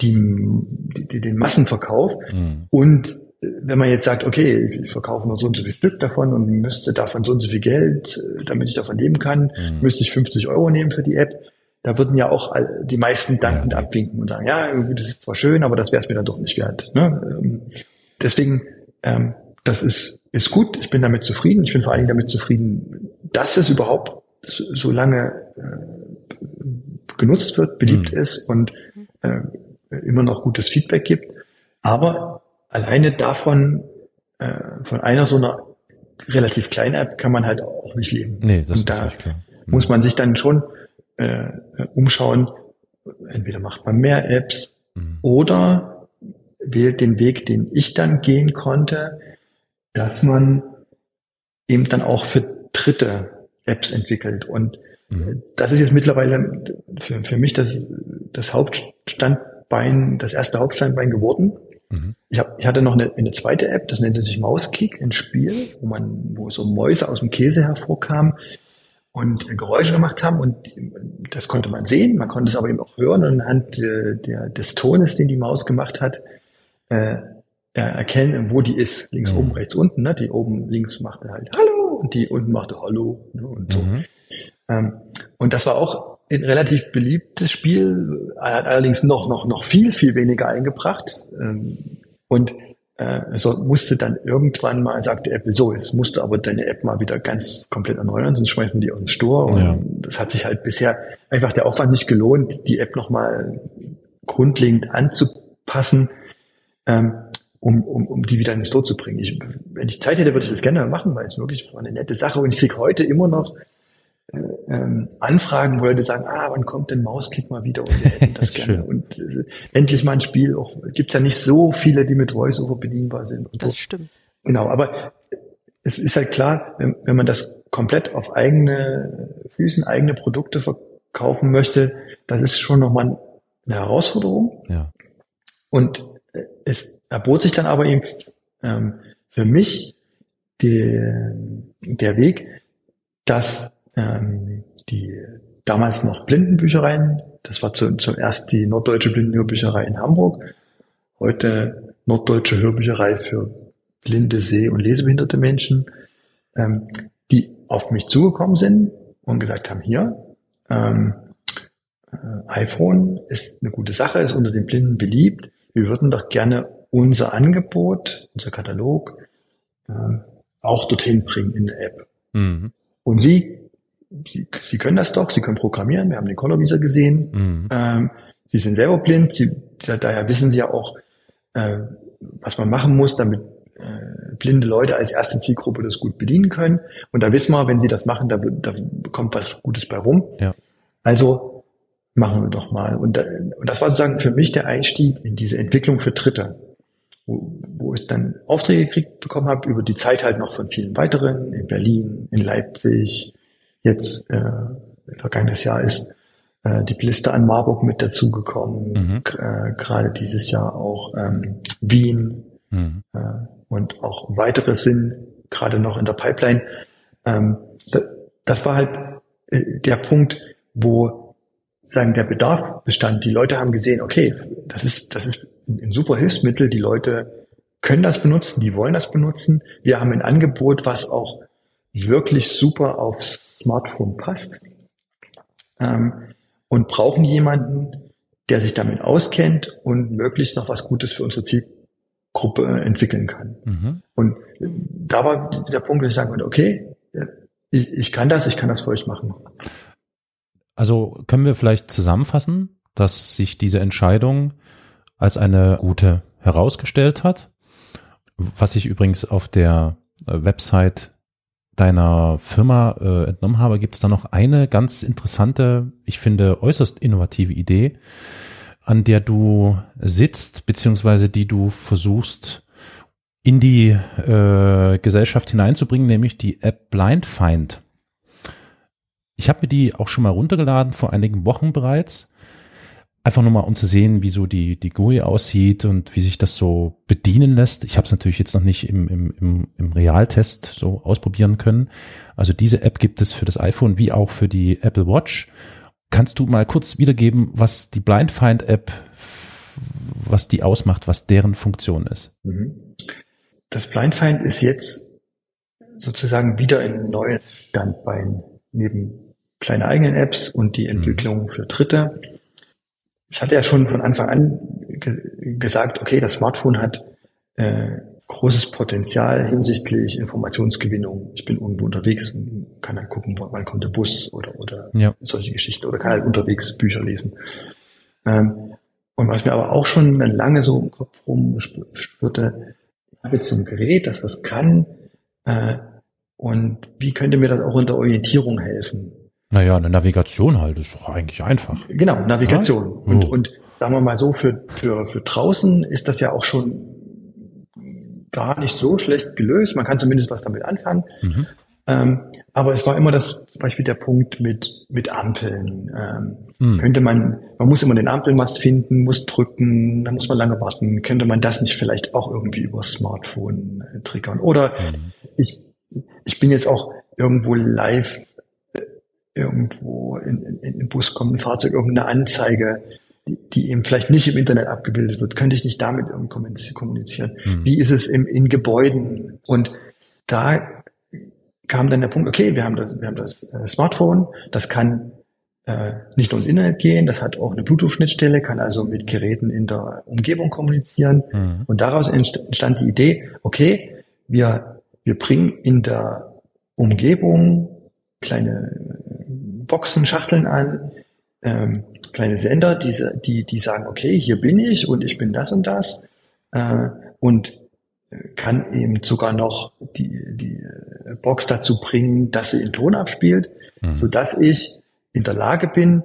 die, die, den Massenverkauf. Mhm. Und wenn man jetzt sagt, okay, ich verkaufe nur so und so viel Stück davon und müsste davon so und so viel Geld, damit ich davon leben kann, mhm. müsste ich 50 Euro nehmen für die App. Da würden ja auch die meisten dankend ja. abwinken und sagen, ja, das ist zwar schön, aber das wäre es mir dann doch nicht wert. Ne? Ähm, deswegen ähm, das ist, ist gut, ich bin damit zufrieden. Ich bin vor allen Dingen damit zufrieden, dass es überhaupt so lange äh, genutzt wird, beliebt mhm. ist und äh, immer noch gutes Feedback gibt. Aber alleine davon, äh, von einer so einer relativ kleinen App kann man halt auch nicht leben. Nee, das und da ist klar. Mhm. muss man sich dann schon äh, umschauen, entweder macht man mehr Apps mhm. oder wählt den Weg, den ich dann gehen konnte, dass man eben dann auch für Dritte Apps entwickelt. Und mhm. das ist jetzt mittlerweile für, für mich das, das Hauptstandbein, das erste Hauptstandbein geworden. Mhm. Ich, hab, ich hatte noch eine, eine zweite App, das nannte sich Mauskick, ein Spiel, wo man, wo so Mäuse aus dem Käse hervorkamen und Geräusche gemacht haben und das konnte man sehen, man konnte es aber eben auch hören und anhand der, des Tones, den die Maus gemacht hat, äh, erkennen, wo die ist. Links mhm. oben, rechts unten. Ne? Die oben links machte halt Hallo und die unten machte Hallo ne? und so. Mhm. Ähm, und das war auch ein relativ beliebtes Spiel, hat allerdings noch, noch, noch viel, viel weniger eingebracht. Ähm, und äh, so musste dann irgendwann mal, sagte Apple, so, jetzt musst du aber deine App mal wieder ganz komplett erneuern, sonst schmeißen die aus dem Store. Und ja. das hat sich halt bisher einfach der Aufwand nicht gelohnt, die App nochmal grundlegend anzupassen ähm, um, um, um die wieder in den Store zu bringen. Ich, wenn ich Zeit hätte, würde ich das gerne machen, weil es wirklich eine nette Sache und ich kriege heute immer noch äh, ähm, Anfragen, wo Leute sagen, ah, wann kommt denn Mauskick mal wieder und wir hätten das gerne. Und äh, endlich mal ein Spiel. Auch gibt ja nicht so viele, die mit VoiceOver bedienbar sind. das so. stimmt. Genau, aber es ist halt klar, wenn, wenn man das komplett auf eigene Füßen, eigene Produkte verkaufen möchte, das ist schon nochmal eine Herausforderung. Ja. Und es erbot sich dann aber eben ähm, für mich die, der Weg, dass ähm, die damals noch Blindenbüchereien, das war zu, zuerst die Norddeutsche Blindenbücherei in Hamburg heute norddeutsche Hörbücherei für blinde, seh- und lesebehinderte Menschen, ähm, die auf mich zugekommen sind und gesagt haben, hier, ähm, äh, iPhone ist eine gute Sache, ist unter den Blinden beliebt. Wir würden doch gerne unser Angebot, unser Katalog, äh, auch dorthin bringen in der App. Mhm. Und Sie, Sie, Sie können das doch, Sie können programmieren, wir haben den Colorvisor gesehen, mhm. ähm, Sie sind selber blind, Sie, daher wissen Sie ja auch, äh, was man machen muss, damit äh, blinde Leute als erste Zielgruppe das gut bedienen können. Und da wissen wir, wenn sie das machen, da, da kommt was Gutes bei rum. Ja. Also machen wir doch mal. Und, und das war sozusagen für mich der Einstieg in diese Entwicklung für Dritte, wo, wo ich dann Aufträge gekriegt bekommen habe, über die Zeit halt noch von vielen weiteren, in Berlin, in Leipzig, jetzt äh, vergangenes Jahr ist äh, die Blister an Marburg mit dazugekommen, mhm. äh, gerade dieses Jahr auch ähm, Wien, mhm. äh, und auch weitere sind gerade noch in der Pipeline. Ähm, das war halt äh, der Punkt, wo sagen der Bedarf bestand. Die Leute haben gesehen, okay, das ist das ist ein super Hilfsmittel. Die Leute können das benutzen, die wollen das benutzen. Wir haben ein Angebot, was auch wirklich super aufs Smartphone passt ähm, und brauchen jemanden, der sich damit auskennt und möglichst noch was Gutes für unsere Ziel Gruppe entwickeln kann. Mhm. Und da war der Punkt, dass ich sagen konnte, okay, ich, ich kann das, ich kann das für euch machen. Also können wir vielleicht zusammenfassen, dass sich diese Entscheidung als eine gute herausgestellt hat, was ich übrigens auf der äh, Website deiner Firma äh, entnommen habe, gibt es da noch eine ganz interessante, ich finde äußerst innovative Idee, an der du sitzt, beziehungsweise die du versuchst in die äh, Gesellschaft hineinzubringen, nämlich die App Blindfind. Ich habe mir die auch schon mal runtergeladen vor einigen Wochen bereits. Einfach nur mal, um zu sehen, wie so die, die GUI aussieht und wie sich das so bedienen lässt. Ich habe es natürlich jetzt noch nicht im, im, im, im Realtest so ausprobieren können. Also diese App gibt es für das iPhone wie auch für die Apple Watch. Kannst du mal kurz wiedergeben, was die Blindfind App, was die ausmacht, was deren Funktion ist? Mhm. Das Blindfind ist jetzt sozusagen wieder ein neues Standbein neben kleinen eigenen Apps und die Entwicklung mhm. für Dritte. Ich hatte ja schon von Anfang an ge gesagt, okay, das Smartphone hat äh, großes Potenzial hinsichtlich Informationsgewinnung. Ich bin irgendwo unterwegs und kann dann gucken, wann kommt der Bus oder, oder ja. solche Geschichten oder kann halt unterwegs Bücher lesen. Ähm, und was mir aber auch schon lange so im Kopf rumspürte, ich habe jetzt so ein Gerät, das was kann, äh, und wie könnte mir das auch in der Orientierung helfen? Naja, eine Navigation halt, ist doch eigentlich einfach. Genau, Navigation. Ja? Und, oh. und sagen wir mal so, für, für, für draußen ist das ja auch schon gar nicht so schlecht gelöst. Man kann zumindest was damit anfangen. Mhm. Ähm, aber es war immer das, zum Beispiel der Punkt mit, mit Ampeln. Ähm, mhm. Könnte man, man muss immer den Ampelmast finden, muss drücken, dann muss man lange warten. Könnte man das nicht vielleicht auch irgendwie über Smartphone äh, triggern? Oder mhm. ich, ich bin jetzt auch irgendwo live, irgendwo in, in, in den Bus kommt ein Fahrzeug, irgendeine Anzeige die, die eben vielleicht nicht im Internet abgebildet wird, könnte ich nicht damit irgendwie kommunizieren? Mhm. Wie ist es im, in Gebäuden? Und da kam dann der Punkt, okay, wir haben das, wir haben das äh, Smartphone, das kann äh, nicht nur ins Internet gehen, das hat auch eine Bluetooth-Schnittstelle, kann also mit Geräten in der Umgebung kommunizieren. Mhm. Und daraus entstand die Idee, okay, wir, wir bringen in der Umgebung kleine Boxen, Schachteln an, ähm, kleine Sender, die, die, die sagen, okay, hier bin ich und ich bin das und das äh, und kann eben sogar noch die, die Box dazu bringen, dass sie in Ton abspielt, mhm. so dass ich in der Lage bin,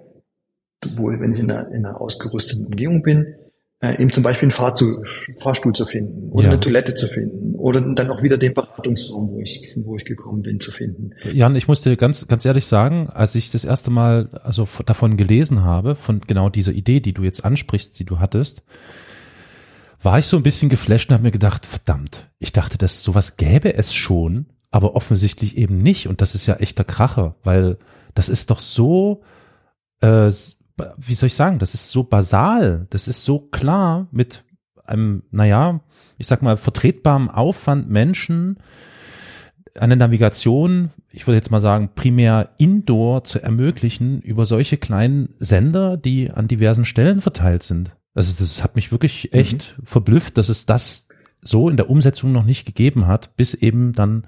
wohl wenn ich in einer, in einer ausgerüsteten Umgebung bin, äh, eben zum Beispiel einen Fahrstuhl, Fahrstuhl zu finden oder ja. eine Toilette zu finden oder dann auch wieder den Beratungsraum, wo ich, wo ich gekommen bin, zu finden. Jan, ich musste ganz, ganz ehrlich sagen, als ich das erste Mal also davon gelesen habe, von genau dieser Idee, die du jetzt ansprichst, die du hattest, war ich so ein bisschen geflasht und habe mir gedacht, verdammt, ich dachte, dass sowas gäbe es schon, aber offensichtlich eben nicht. Und das ist ja echter Kracher, weil das ist doch so, äh, wie soll ich sagen, das ist so basal, das ist so klar mit einem, naja, ich sag mal, vertretbarem Aufwand Menschen eine Navigation, ich würde jetzt mal sagen, primär indoor zu ermöglichen über solche kleinen Sender, die an diversen Stellen verteilt sind. Also das hat mich wirklich mhm. echt mhm. verblüfft, dass es das so in der Umsetzung noch nicht gegeben hat, bis eben dann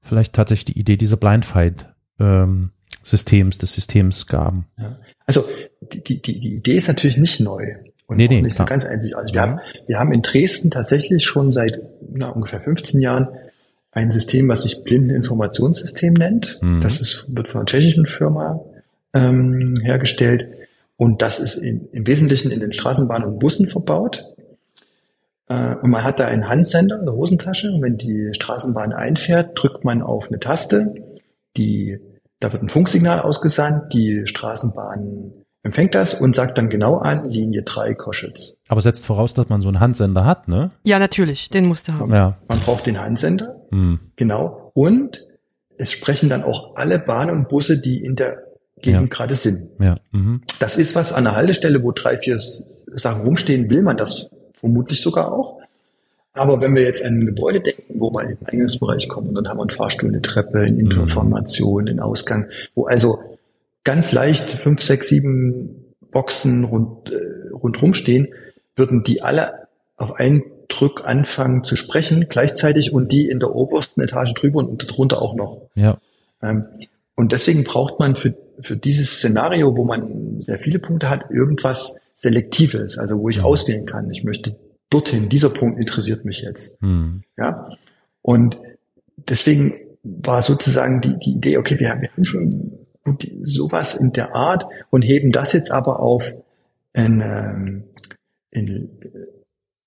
vielleicht tatsächlich die Idee dieser Blindfight ähm, Systems, des Systems gaben. Ja. Also die, die, die Idee ist natürlich nicht neu und nee, nee, nicht so ganz einzigartig. Wir, haben, wir haben in Dresden tatsächlich schon seit na, ungefähr 15 Jahren ein System, was sich Blindeninformationssystem nennt. Mhm. Das ist, wird von einer tschechischen Firma ähm, hergestellt. Und das ist in, im Wesentlichen in den Straßenbahnen und Bussen verbaut. Äh, und man hat da einen Handsender in der Hosentasche. Und wenn die Straßenbahn einfährt, drückt man auf eine Taste. Die, da wird ein Funksignal ausgesandt. Die Straßenbahn empfängt das und sagt dann genau an, Linie 3 Koschitz. Aber setzt voraus, dass man so einen Handsender hat, ne? Ja, natürlich, den musst du haben. Ja. Man braucht den Handsender, hm. genau. Und es sprechen dann auch alle Bahnen und Busse, die in der Gegend ja. gerade sind. Ja. Mhm. Das ist was an der Haltestelle, wo drei, vier Sachen rumstehen, will man das vermutlich sogar auch. Aber wenn wir jetzt an ein Gebäude denken, wo wir in den Eingangsbereich kommen, und dann haben wir einen Fahrstuhl, eine Treppe, eine mhm. Information, einen Ausgang, wo also ganz leicht fünf, sechs, sieben Boxen rund, äh, rundrum stehen, würden die alle auf einen Drück anfangen zu sprechen gleichzeitig und die in der obersten Etage drüber und drunter auch noch. Ja. Ähm, und deswegen braucht man für, für dieses Szenario, wo man sehr viele Punkte hat, irgendwas Selektives, also wo ich ja. auswählen kann. Ich möchte dorthin, dieser Punkt interessiert mich jetzt. Mhm. Ja. Und deswegen war sozusagen die, die Idee, okay, wir haben, wir haben schon sowas in der Art und heben das jetzt aber auf in, ähm, in,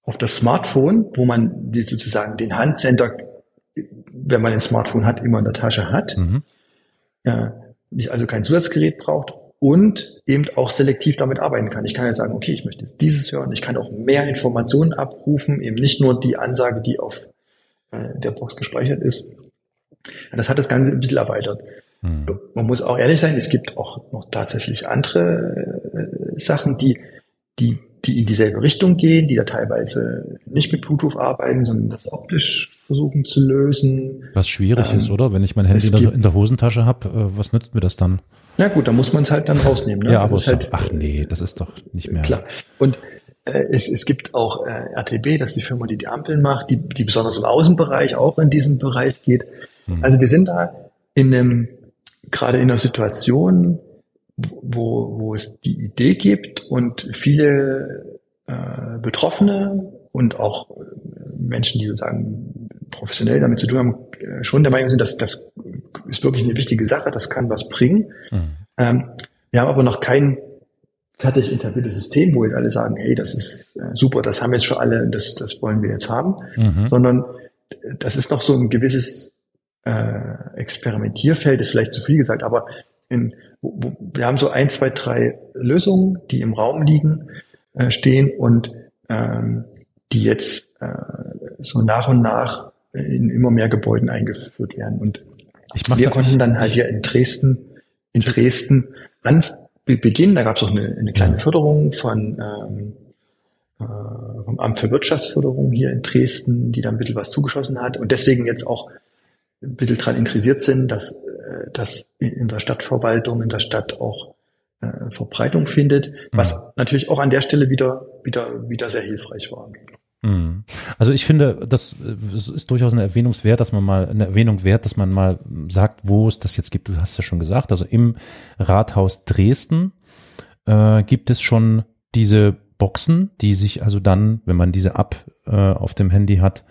auf das Smartphone, wo man die sozusagen den Handsender, wenn man ein Smartphone hat, immer in der Tasche hat, mhm. ja, nicht also kein Zusatzgerät braucht und eben auch selektiv damit arbeiten kann. Ich kann jetzt sagen, okay, ich möchte dieses hören, ich kann auch mehr Informationen abrufen, eben nicht nur die Ansage, die auf äh, der Box gespeichert ist. Das hat das Ganze ein bisschen erweitert. Hm. Man muss auch ehrlich sein, es gibt auch noch tatsächlich andere äh, Sachen, die, die, die in dieselbe Richtung gehen, die da teilweise nicht mit Bluetooth arbeiten, sondern das optisch versuchen zu lösen. Was schwierig ähm, ist, oder? Wenn ich mein Handy in der, in der Hosentasche habe, äh, was nützt mir das dann? Na gut, da muss man es halt dann rausnehmen. Ne? Ja, aber halt, ach nee, das ist doch nicht mehr. Klar. Und äh, es, es gibt auch äh, RTB, das ist die Firma, die die Ampeln macht, die, die besonders im Außenbereich auch in diesem Bereich geht. Hm. Also wir sind da in einem gerade in einer Situation, wo, wo es die Idee gibt und viele äh, Betroffene und auch Menschen, die sozusagen professionell damit zu tun haben, äh, schon der Meinung sind, dass das ist wirklich eine wichtige Sache, das kann was bringen. Mhm. Ähm, wir haben aber noch kein fertig etabliertes System, wo jetzt alle sagen, hey, das ist äh, super, das haben jetzt schon alle, das, das wollen wir jetzt haben, mhm. sondern das ist noch so ein gewisses äh, Experimentierfeld ist vielleicht zu viel gesagt, aber in, wo, wo, wir haben so ein, zwei, drei Lösungen, die im Raum liegen, äh, stehen und ähm, die jetzt äh, so nach und nach in immer mehr Gebäuden eingeführt werden. Und wir konnten dann halt hier in Dresden, in Dresden an beginnen. Da gab es auch eine, eine kleine Förderung von ähm, äh, vom Amt für Wirtschaftsförderung hier in Dresden, die da ein bisschen was zugeschossen hat und deswegen jetzt auch ein bisschen daran interessiert sind, dass äh, das in der Stadtverwaltung, in der Stadt auch äh, Verbreitung findet, was mhm. natürlich auch an der Stelle wieder, wieder, wieder sehr hilfreich war. Mhm. Also ich finde, das ist durchaus eine Erwähnungswert, dass man mal eine Erwähnung wert, dass man mal sagt, wo es das jetzt gibt. Du hast ja schon gesagt, also im Rathaus Dresden äh, gibt es schon diese Boxen, die sich also dann, wenn man diese App äh, auf dem Handy hat,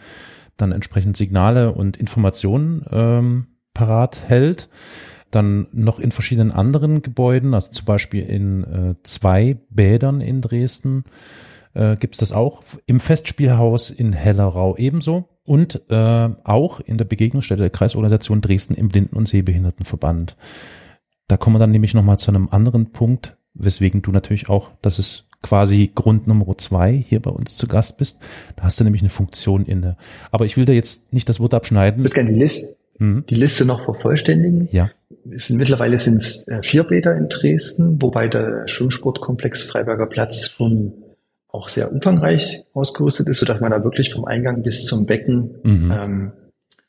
dann entsprechend Signale und Informationen ähm, parat hält. Dann noch in verschiedenen anderen Gebäuden, also zum Beispiel in äh, zwei Bädern in Dresden äh, gibt es das auch. Im Festspielhaus in Hellerau ebenso. Und äh, auch in der Begegnungsstätte der Kreisorganisation Dresden im Blinden- und Sehbehindertenverband. Da kommen wir dann nämlich nochmal zu einem anderen Punkt, weswegen du natürlich auch, das ist quasi Grund Nummer zwei hier bei uns zu Gast bist. Da hast du nämlich eine Funktion inne. Aber ich will da jetzt nicht das Wort abschneiden. Ich würde gerne die Liste, mhm. die Liste noch vervollständigen. Ja. Sind, mittlerweile sind es äh, vier Bäder in Dresden, wobei der Schwimmsportkomplex Freiberger Platz schon auch sehr umfangreich ausgerüstet ist, so dass man da wirklich vom Eingang bis zum Becken mhm. ähm,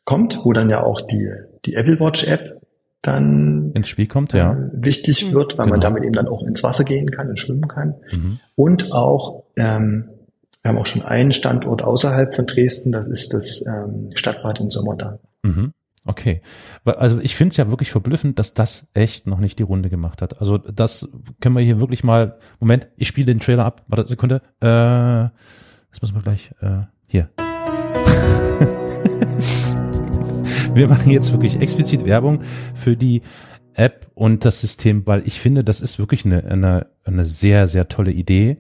kommt, wo dann ja auch die, die Apple Watch App dann ins Spiel kommt, ja. Äh, wichtig mhm. wird, weil genau. man damit eben dann auch ins Wasser gehen kann und schwimmen kann. Mhm. Und auch, ähm, wir haben auch schon einen Standort außerhalb von Dresden, das ist das ähm, Stadtbad im Sommer da. Mhm. Okay. Also ich finde es ja wirklich verblüffend, dass das echt noch nicht die Runde gemacht hat. Also das können wir hier wirklich mal. Moment, ich spiele den Trailer ab. Warte, Sekunde. Äh, das müssen wir gleich. Äh, hier. wir machen jetzt wirklich explizit Werbung für die App und das System, weil ich finde, das ist wirklich eine, eine, eine sehr, sehr tolle Idee.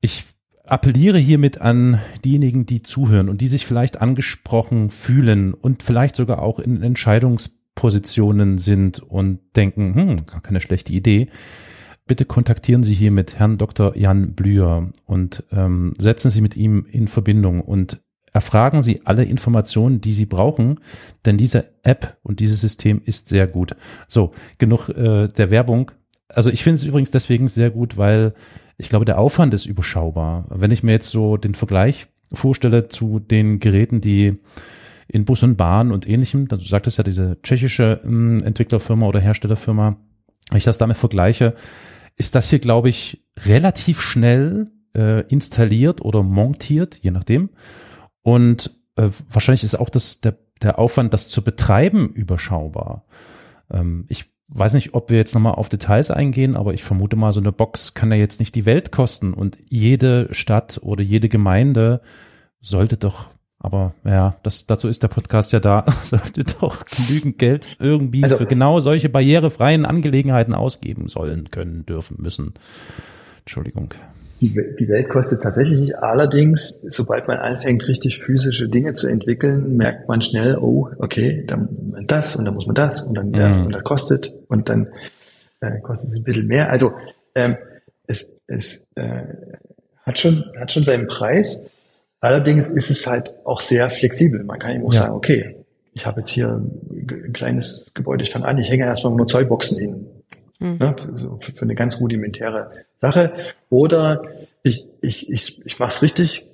Ich appelliere hiermit an diejenigen, die zuhören und die sich vielleicht angesprochen fühlen und vielleicht sogar auch in Entscheidungspositionen sind und denken, hm, gar keine schlechte Idee. Bitte kontaktieren Sie hier mit Herrn Dr. Jan Blüher und ähm, setzen Sie mit ihm in Verbindung und erfragen Sie alle Informationen, die Sie brauchen, denn diese App und dieses System ist sehr gut. So, genug äh, der Werbung. Also ich finde es übrigens deswegen sehr gut, weil ich glaube, der Aufwand ist überschaubar. Wenn ich mir jetzt so den Vergleich vorstelle zu den Geräten, die in Bus und Bahn und ähnlichem, du sagtest ja diese tschechische äh, Entwicklerfirma oder Herstellerfirma, wenn ich das damit vergleiche, ist das hier, glaube ich, relativ schnell äh, installiert oder montiert, je nachdem. Und äh, wahrscheinlich ist auch das, der, der Aufwand, das zu betreiben, überschaubar. Ähm, ich weiß nicht, ob wir jetzt nochmal auf Details eingehen, aber ich vermute mal, so eine Box kann ja jetzt nicht die Welt kosten und jede Stadt oder jede Gemeinde sollte doch, aber ja, das, dazu ist der Podcast ja da, sollte doch genügend Geld irgendwie also, für genau solche barrierefreien Angelegenheiten ausgeben sollen, können, dürfen, müssen. Entschuldigung die, die Welt kostet tatsächlich nicht. Allerdings, sobald man anfängt, richtig physische Dinge zu entwickeln, merkt man schnell, oh, okay, dann das und dann muss man das und dann das mhm. und das kostet und dann äh, kostet es ein bisschen mehr. Also ähm, es, es äh, hat schon hat schon seinen Preis. Allerdings ist es halt auch sehr flexibel. Man kann eben auch ja. sagen, okay, ich habe jetzt hier ein kleines Gebäude, ich fange an, ich hänge erstmal nur Zollboxen hin. Mhm. Ne, für, für, eine ganz rudimentäre Sache. Oder ich, ich, ich, ich mache es richtig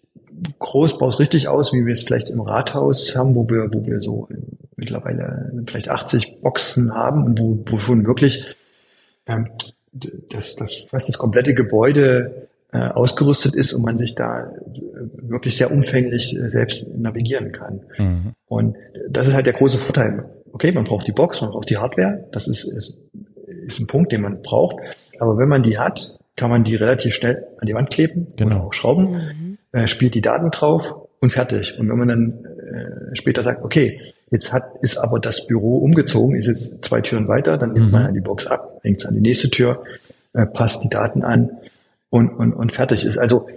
groß, baue es richtig aus, wie wir es vielleicht im Rathaus haben, wo wir, wo wir so mittlerweile vielleicht 80 Boxen haben und wo, wovon wirklich ähm, das, das, fast das komplette Gebäude äh, ausgerüstet ist und man sich da äh, wirklich sehr umfänglich äh, selbst navigieren kann. Mhm. Und das ist halt der große Vorteil. Okay, man braucht die Box, man braucht die Hardware, das ist, ist ist ein Punkt, den man braucht. Aber wenn man die hat, kann man die relativ schnell an die Wand kleben genau. oder auch schrauben, mhm. äh, spielt die Daten drauf und fertig. Und wenn man dann äh, später sagt, okay, jetzt hat, ist aber das Büro umgezogen, ist jetzt zwei Türen weiter, dann nimmt mhm. man die Box ab, hängt es an die nächste Tür, äh, passt die Daten an und, und, und fertig ist. Also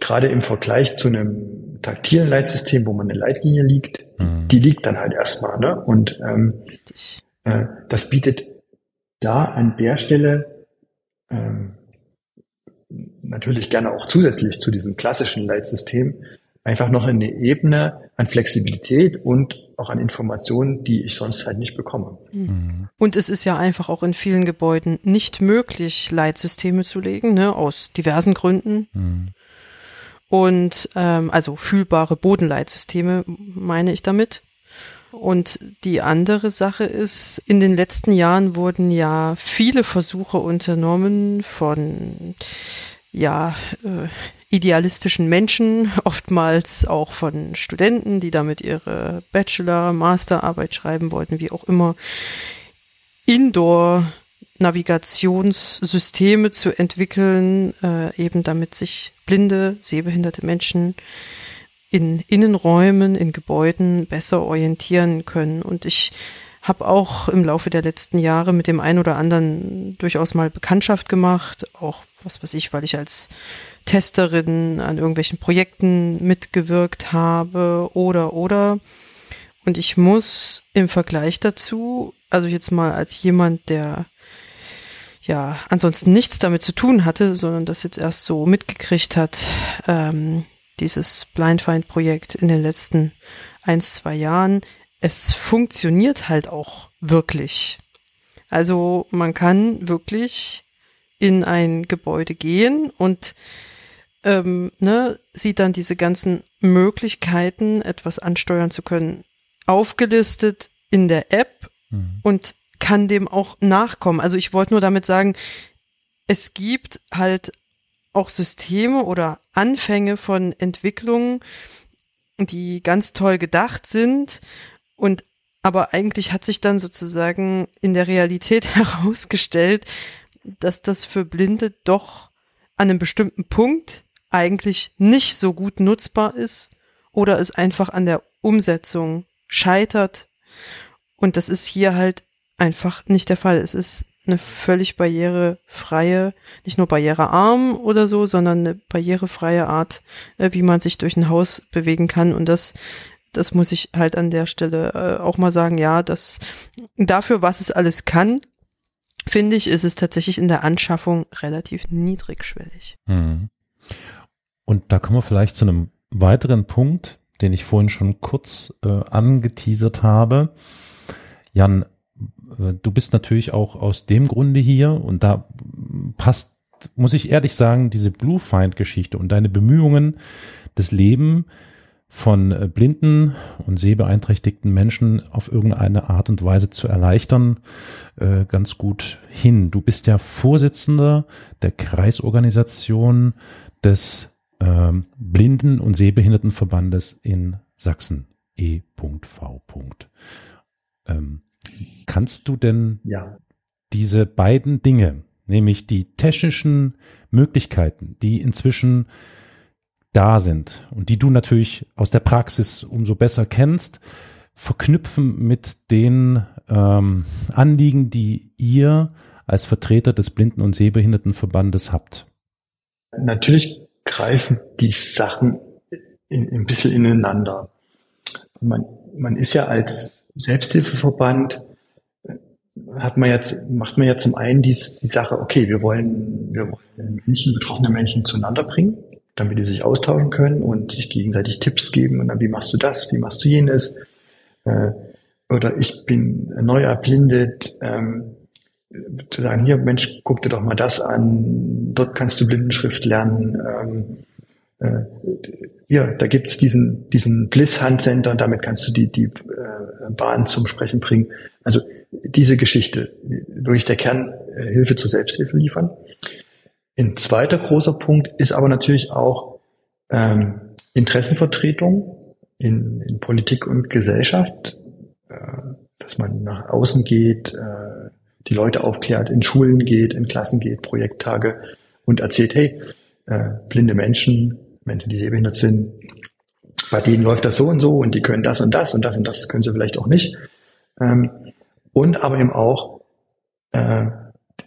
gerade im Vergleich zu einem taktilen Leitsystem, wo man eine Leitlinie liegt, mhm. die liegt dann halt erstmal. Ne? Und ähm, äh, das bietet da an der Stelle ähm, natürlich gerne auch zusätzlich zu diesem klassischen Leitsystem einfach noch eine Ebene an Flexibilität und auch an Informationen, die ich sonst halt nicht bekomme. Mhm. Und es ist ja einfach auch in vielen Gebäuden nicht möglich, Leitsysteme zu legen, ne, aus diversen Gründen. Mhm. Und ähm, also fühlbare Bodenleitsysteme meine ich damit. Und die andere Sache ist, in den letzten Jahren wurden ja viele Versuche unternommen von ja, äh, idealistischen Menschen, oftmals auch von Studenten, die damit ihre Bachelor-, Masterarbeit schreiben wollten, wie auch immer, Indoor Navigationssysteme zu entwickeln, äh, eben damit sich blinde, sehbehinderte Menschen in Innenräumen, in Gebäuden besser orientieren können. Und ich habe auch im Laufe der letzten Jahre mit dem einen oder anderen durchaus mal Bekanntschaft gemacht, auch was weiß ich, weil ich als Testerin an irgendwelchen Projekten mitgewirkt habe oder oder. Und ich muss im Vergleich dazu, also jetzt mal als jemand, der ja ansonsten nichts damit zu tun hatte, sondern das jetzt erst so mitgekriegt hat, ähm, dieses Blindfind-Projekt in den letzten ein, zwei Jahren. Es funktioniert halt auch wirklich. Also man kann wirklich in ein Gebäude gehen und ähm, ne, sieht dann diese ganzen Möglichkeiten, etwas ansteuern zu können, aufgelistet in der App mhm. und kann dem auch nachkommen. Also ich wollte nur damit sagen, es gibt halt auch Systeme oder Anfänge von Entwicklungen, die ganz toll gedacht sind und aber eigentlich hat sich dann sozusagen in der Realität herausgestellt, dass das für Blinde doch an einem bestimmten Punkt eigentlich nicht so gut nutzbar ist oder es einfach an der Umsetzung scheitert. Und das ist hier halt einfach nicht der Fall. Es ist eine völlig barrierefreie, nicht nur barrierearm oder so, sondern eine barrierefreie Art, äh, wie man sich durch ein Haus bewegen kann. Und das, das muss ich halt an der Stelle äh, auch mal sagen, ja, das dafür, was es alles kann, finde ich, ist es tatsächlich in der Anschaffung relativ niedrigschwellig. Mhm. Und da kommen wir vielleicht zu einem weiteren Punkt, den ich vorhin schon kurz äh, angeteasert habe. Jan, du bist natürlich auch aus dem Grunde hier und da passt, muss ich ehrlich sagen, diese Blue Find Geschichte und deine Bemühungen, das Leben von äh, blinden und sehbeeinträchtigten Menschen auf irgendeine Art und Weise zu erleichtern, äh, ganz gut hin. Du bist ja Vorsitzender der Kreisorganisation des ähm, Blinden- und Sehbehindertenverbandes in Sachsen, E.V. Ähm, kannst du denn ja. diese beiden Dinge, nämlich die technischen Möglichkeiten, die inzwischen da sind und die du natürlich aus der Praxis umso besser kennst, verknüpfen mit den ähm, Anliegen, die ihr als Vertreter des Blinden- und Sehbehindertenverbandes habt? Natürlich greifen die Sachen in, ein bisschen ineinander. Man, man ist ja als Selbsthilfeverband hat man jetzt, macht man ja zum einen die, die Sache, okay, wir wollen, wir wollen Menschen, betroffene Menschen zueinander bringen, damit die sich austauschen können und sich gegenseitig Tipps geben und dann, wie machst du das, wie machst du jenes, äh, oder ich bin neu erblindet, ähm, zu sagen, hier, Mensch, guck dir doch mal das an, dort kannst du Blindenschrift lernen, ähm, äh, ja, da gibt's diesen, diesen Bliss Hand Center und damit kannst du die, die äh, Bahn zum Sprechen bringen. Also diese Geschichte, durch der Kern äh, Hilfe zur Selbsthilfe liefern. Ein zweiter großer Punkt ist aber natürlich auch ähm, Interessenvertretung in, in Politik und Gesellschaft, äh, dass man nach außen geht, äh, die Leute aufklärt, in Schulen geht, in Klassen geht, Projekttage und erzählt, hey, äh, blinde Menschen, Menschen, die sehbehindert sind, bei denen läuft das so und so und die können das und das und das und das können sie vielleicht auch nicht. Ähm, und aber eben auch äh,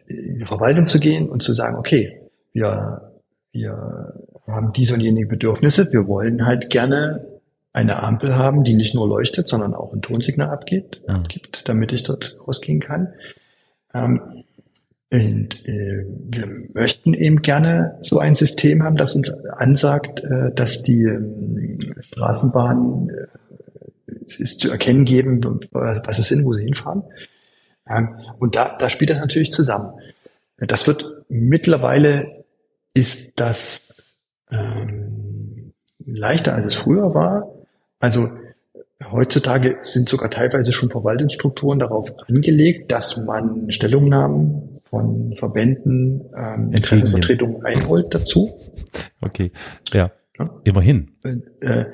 in die Verwaltung zu gehen und zu sagen, okay, wir, wir haben diese und jene Bedürfnisse, wir wollen halt gerne eine Ampel haben, die nicht nur leuchtet, sondern auch ein Tonsignal abgibt, abgibt damit ich dort rausgehen kann. Ähm, und äh, wir möchten eben gerne so ein System haben, das uns ansagt, äh, dass die äh, Straßenbahnen äh, zu erkennen geben, was es sind, wo sie hinfahren. Ähm, und da, da spielt das natürlich zusammen. Das wird mittlerweile ist das ähm, leichter, als es früher war. Also heutzutage sind sogar teilweise schon Verwaltungsstrukturen darauf angelegt, dass man Stellungnahmen von Verbänden, ähm, Interessenvertretungen einholt dazu. Okay, ja, ja. immerhin. Äh,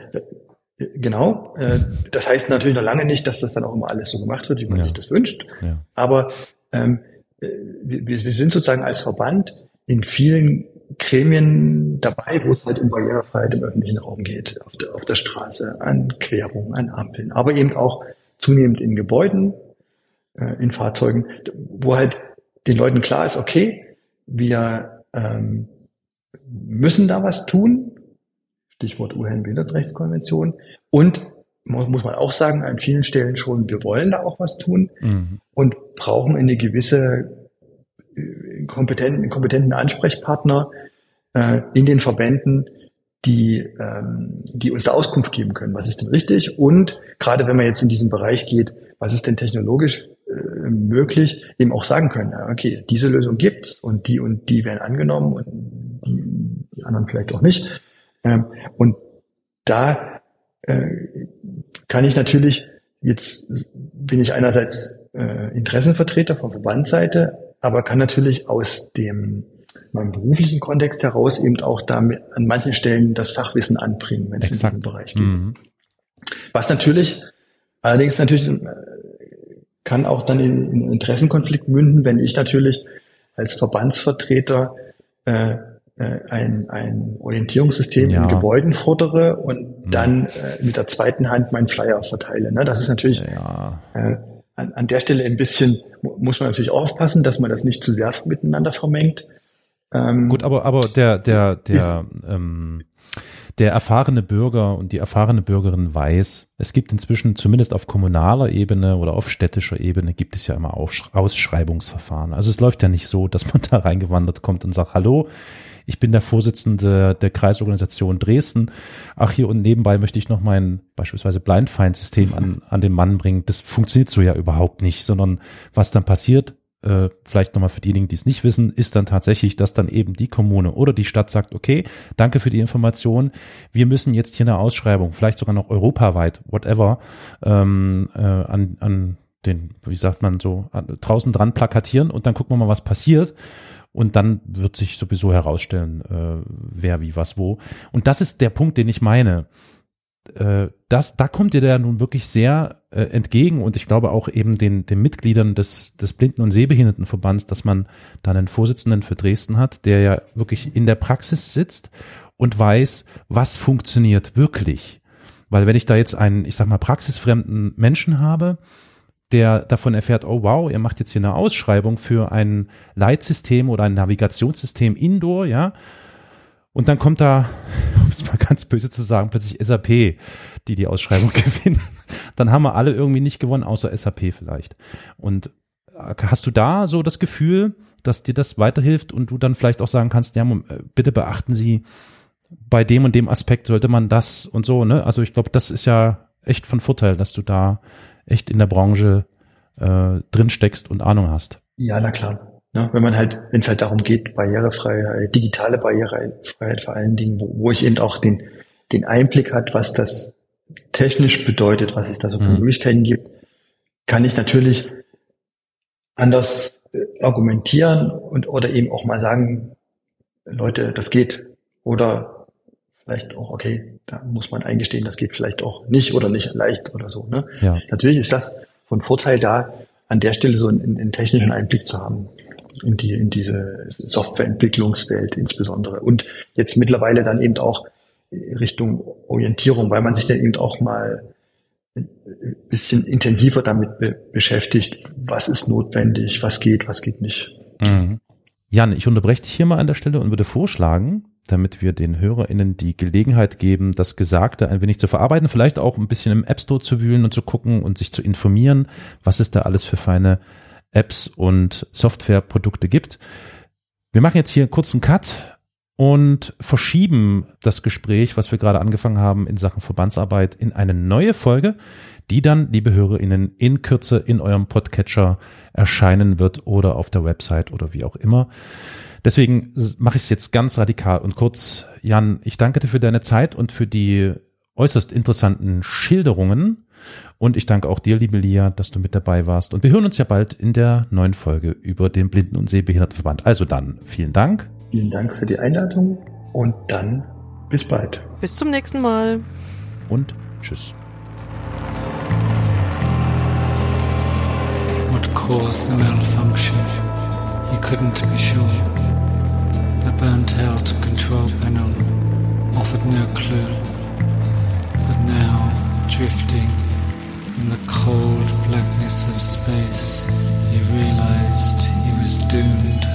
genau. Äh, das heißt natürlich noch lange nicht, dass das dann auch immer alles so gemacht wird, wie man ja. sich das wünscht. Ja. Aber ähm, äh, wir, wir sind sozusagen als Verband in vielen Gremien dabei, wo es halt um Barrierefreiheit im öffentlichen Raum geht, auf der, auf der Straße, an Querungen, an Ampeln, aber eben auch zunehmend in Gebäuden, äh, in Fahrzeugen, wo halt den Leuten klar ist, okay, wir ähm, müssen da was tun, Stichwort UN-Behindertenrechtskonvention, und muss, muss man auch sagen, an vielen Stellen schon, wir wollen da auch was tun mhm. und brauchen eine gewisse äh, kompetenten, kompetenten Ansprechpartner äh, in den Verbänden, die, ähm, die uns da Auskunft geben können. Was ist denn richtig? Und gerade wenn man jetzt in diesen Bereich geht, was ist denn technologisch äh, möglich, eben auch sagen können, okay, diese Lösung gibt's und die und die werden angenommen und die, die anderen vielleicht auch nicht. Ähm, und da äh, kann ich natürlich, jetzt bin ich einerseits äh, Interessenvertreter von Verbandsseite, aber kann natürlich aus dem meinem beruflichen Kontext heraus eben auch damit an manchen Stellen das Fachwissen anbringen, wenn es in diesen Bereich geht. Mhm. Was natürlich, allerdings natürlich äh, kann auch dann in, in Interessenkonflikt münden, wenn ich natürlich als Verbandsvertreter äh, äh, ein, ein Orientierungssystem ja. in Gebäuden fordere und mhm. dann äh, mit der zweiten Hand meinen Flyer verteile. Ne? Das ist natürlich ja. äh, an, an der Stelle ein bisschen, muss man natürlich aufpassen, dass man das nicht zu sehr miteinander vermengt. Ähm, Gut, aber, aber der, der, der, ähm, der erfahrene Bürger und die erfahrene Bürgerin weiß, es gibt inzwischen zumindest auf kommunaler Ebene oder auf städtischer Ebene gibt es ja immer Ausschreibungsverfahren. Also es läuft ja nicht so, dass man da reingewandert kommt und sagt, hallo, ich bin der Vorsitzende der Kreisorganisation Dresden. Ach, hier und nebenbei möchte ich noch mein beispielsweise Blindfind-System an, an den Mann bringen. Das funktioniert so ja überhaupt nicht, sondern was dann passiert, äh, vielleicht nochmal für diejenigen, die es nicht wissen, ist dann tatsächlich, dass dann eben die Kommune oder die Stadt sagt, okay, danke für die Information, wir müssen jetzt hier eine Ausschreibung, vielleicht sogar noch europaweit, whatever, ähm, äh, an, an den, wie sagt man so, an, draußen dran plakatieren und dann gucken wir mal, was passiert. Und dann wird sich sowieso herausstellen, äh, wer, wie, was, wo. Und das ist der Punkt, den ich meine äh, das, da kommt ihr da nun wirklich sehr äh, entgegen und ich glaube auch eben den, den Mitgliedern des, des Blinden- und Sehbehindertenverbands, dass man da einen Vorsitzenden für Dresden hat, der ja wirklich in der Praxis sitzt und weiß, was funktioniert wirklich. Weil wenn ich da jetzt einen, ich sag mal, praxisfremden Menschen habe, der davon erfährt, oh wow, ihr macht jetzt hier eine Ausschreibung für ein Leitsystem oder ein Navigationssystem Indoor, ja, und dann kommt da, um es mal ganz böse zu sagen, plötzlich SAP, die die Ausschreibung gewinnen. Dann haben wir alle irgendwie nicht gewonnen, außer SAP vielleicht. Und äh, hast du da so das Gefühl, dass dir das weiterhilft und du dann vielleicht auch sagen kannst, ja, äh, bitte beachten Sie, bei dem und dem Aspekt sollte man das und so, ne? Also ich glaube, das ist ja echt von Vorteil, dass du da echt in der Branche äh, drin steckst und Ahnung hast. Ja, na klar. Ne, wenn man halt, wenn es halt darum geht, Barrierefreiheit, digitale Barrierefreiheit vor allen Dingen, wo, wo ich eben auch den, den Einblick hat, was das technisch bedeutet, was es da so für mhm. Möglichkeiten gibt, kann ich natürlich anders äh, argumentieren und oder eben auch mal sagen, Leute, das geht. Oder vielleicht auch, okay, da muss man eingestehen, das geht vielleicht auch nicht oder nicht leicht oder so. Ne? Ja. Natürlich ist das von Vorteil da, an der Stelle so einen, einen technischen Einblick zu haben in die, in diese Softwareentwicklungswelt insbesondere. Und jetzt mittlerweile dann eben auch Richtung Orientierung, weil man sich dann eben auch mal ein bisschen intensiver damit be beschäftigt, was ist notwendig, was geht, was geht nicht. Mhm. Jan, ich unterbreche dich hier mal an der Stelle und würde vorschlagen, damit wir den HörerInnen die Gelegenheit geben, das Gesagte ein wenig zu verarbeiten, vielleicht auch ein bisschen im App Store zu wühlen und zu gucken und sich zu informieren, was es da alles für feine Apps und Softwareprodukte gibt. Wir machen jetzt hier einen kurzen Cut und verschieben das Gespräch, was wir gerade angefangen haben in Sachen Verbandsarbeit, in eine neue Folge, die dann, liebe HörerInnen, in Kürze in eurem Podcatcher erscheinen wird oder auf der Website oder wie auch immer. Deswegen mache ich es jetzt ganz radikal und kurz. Jan, ich danke dir für deine Zeit und für die äußerst interessanten Schilderungen und ich danke auch dir, liebe Lia, dass du mit dabei warst. Und wir hören uns ja bald in der neuen Folge über den Blinden- und Sehbehindertenverband. Also dann, vielen Dank. Vielen Dank für die Einladung und dann bis bald. Bis zum nächsten Mal. Und tschüss. What caused the malfunction? He couldn't be sure. The burnt out control panel offered no clue. But now, drifting In the cold blackness of space, he realized he was doomed.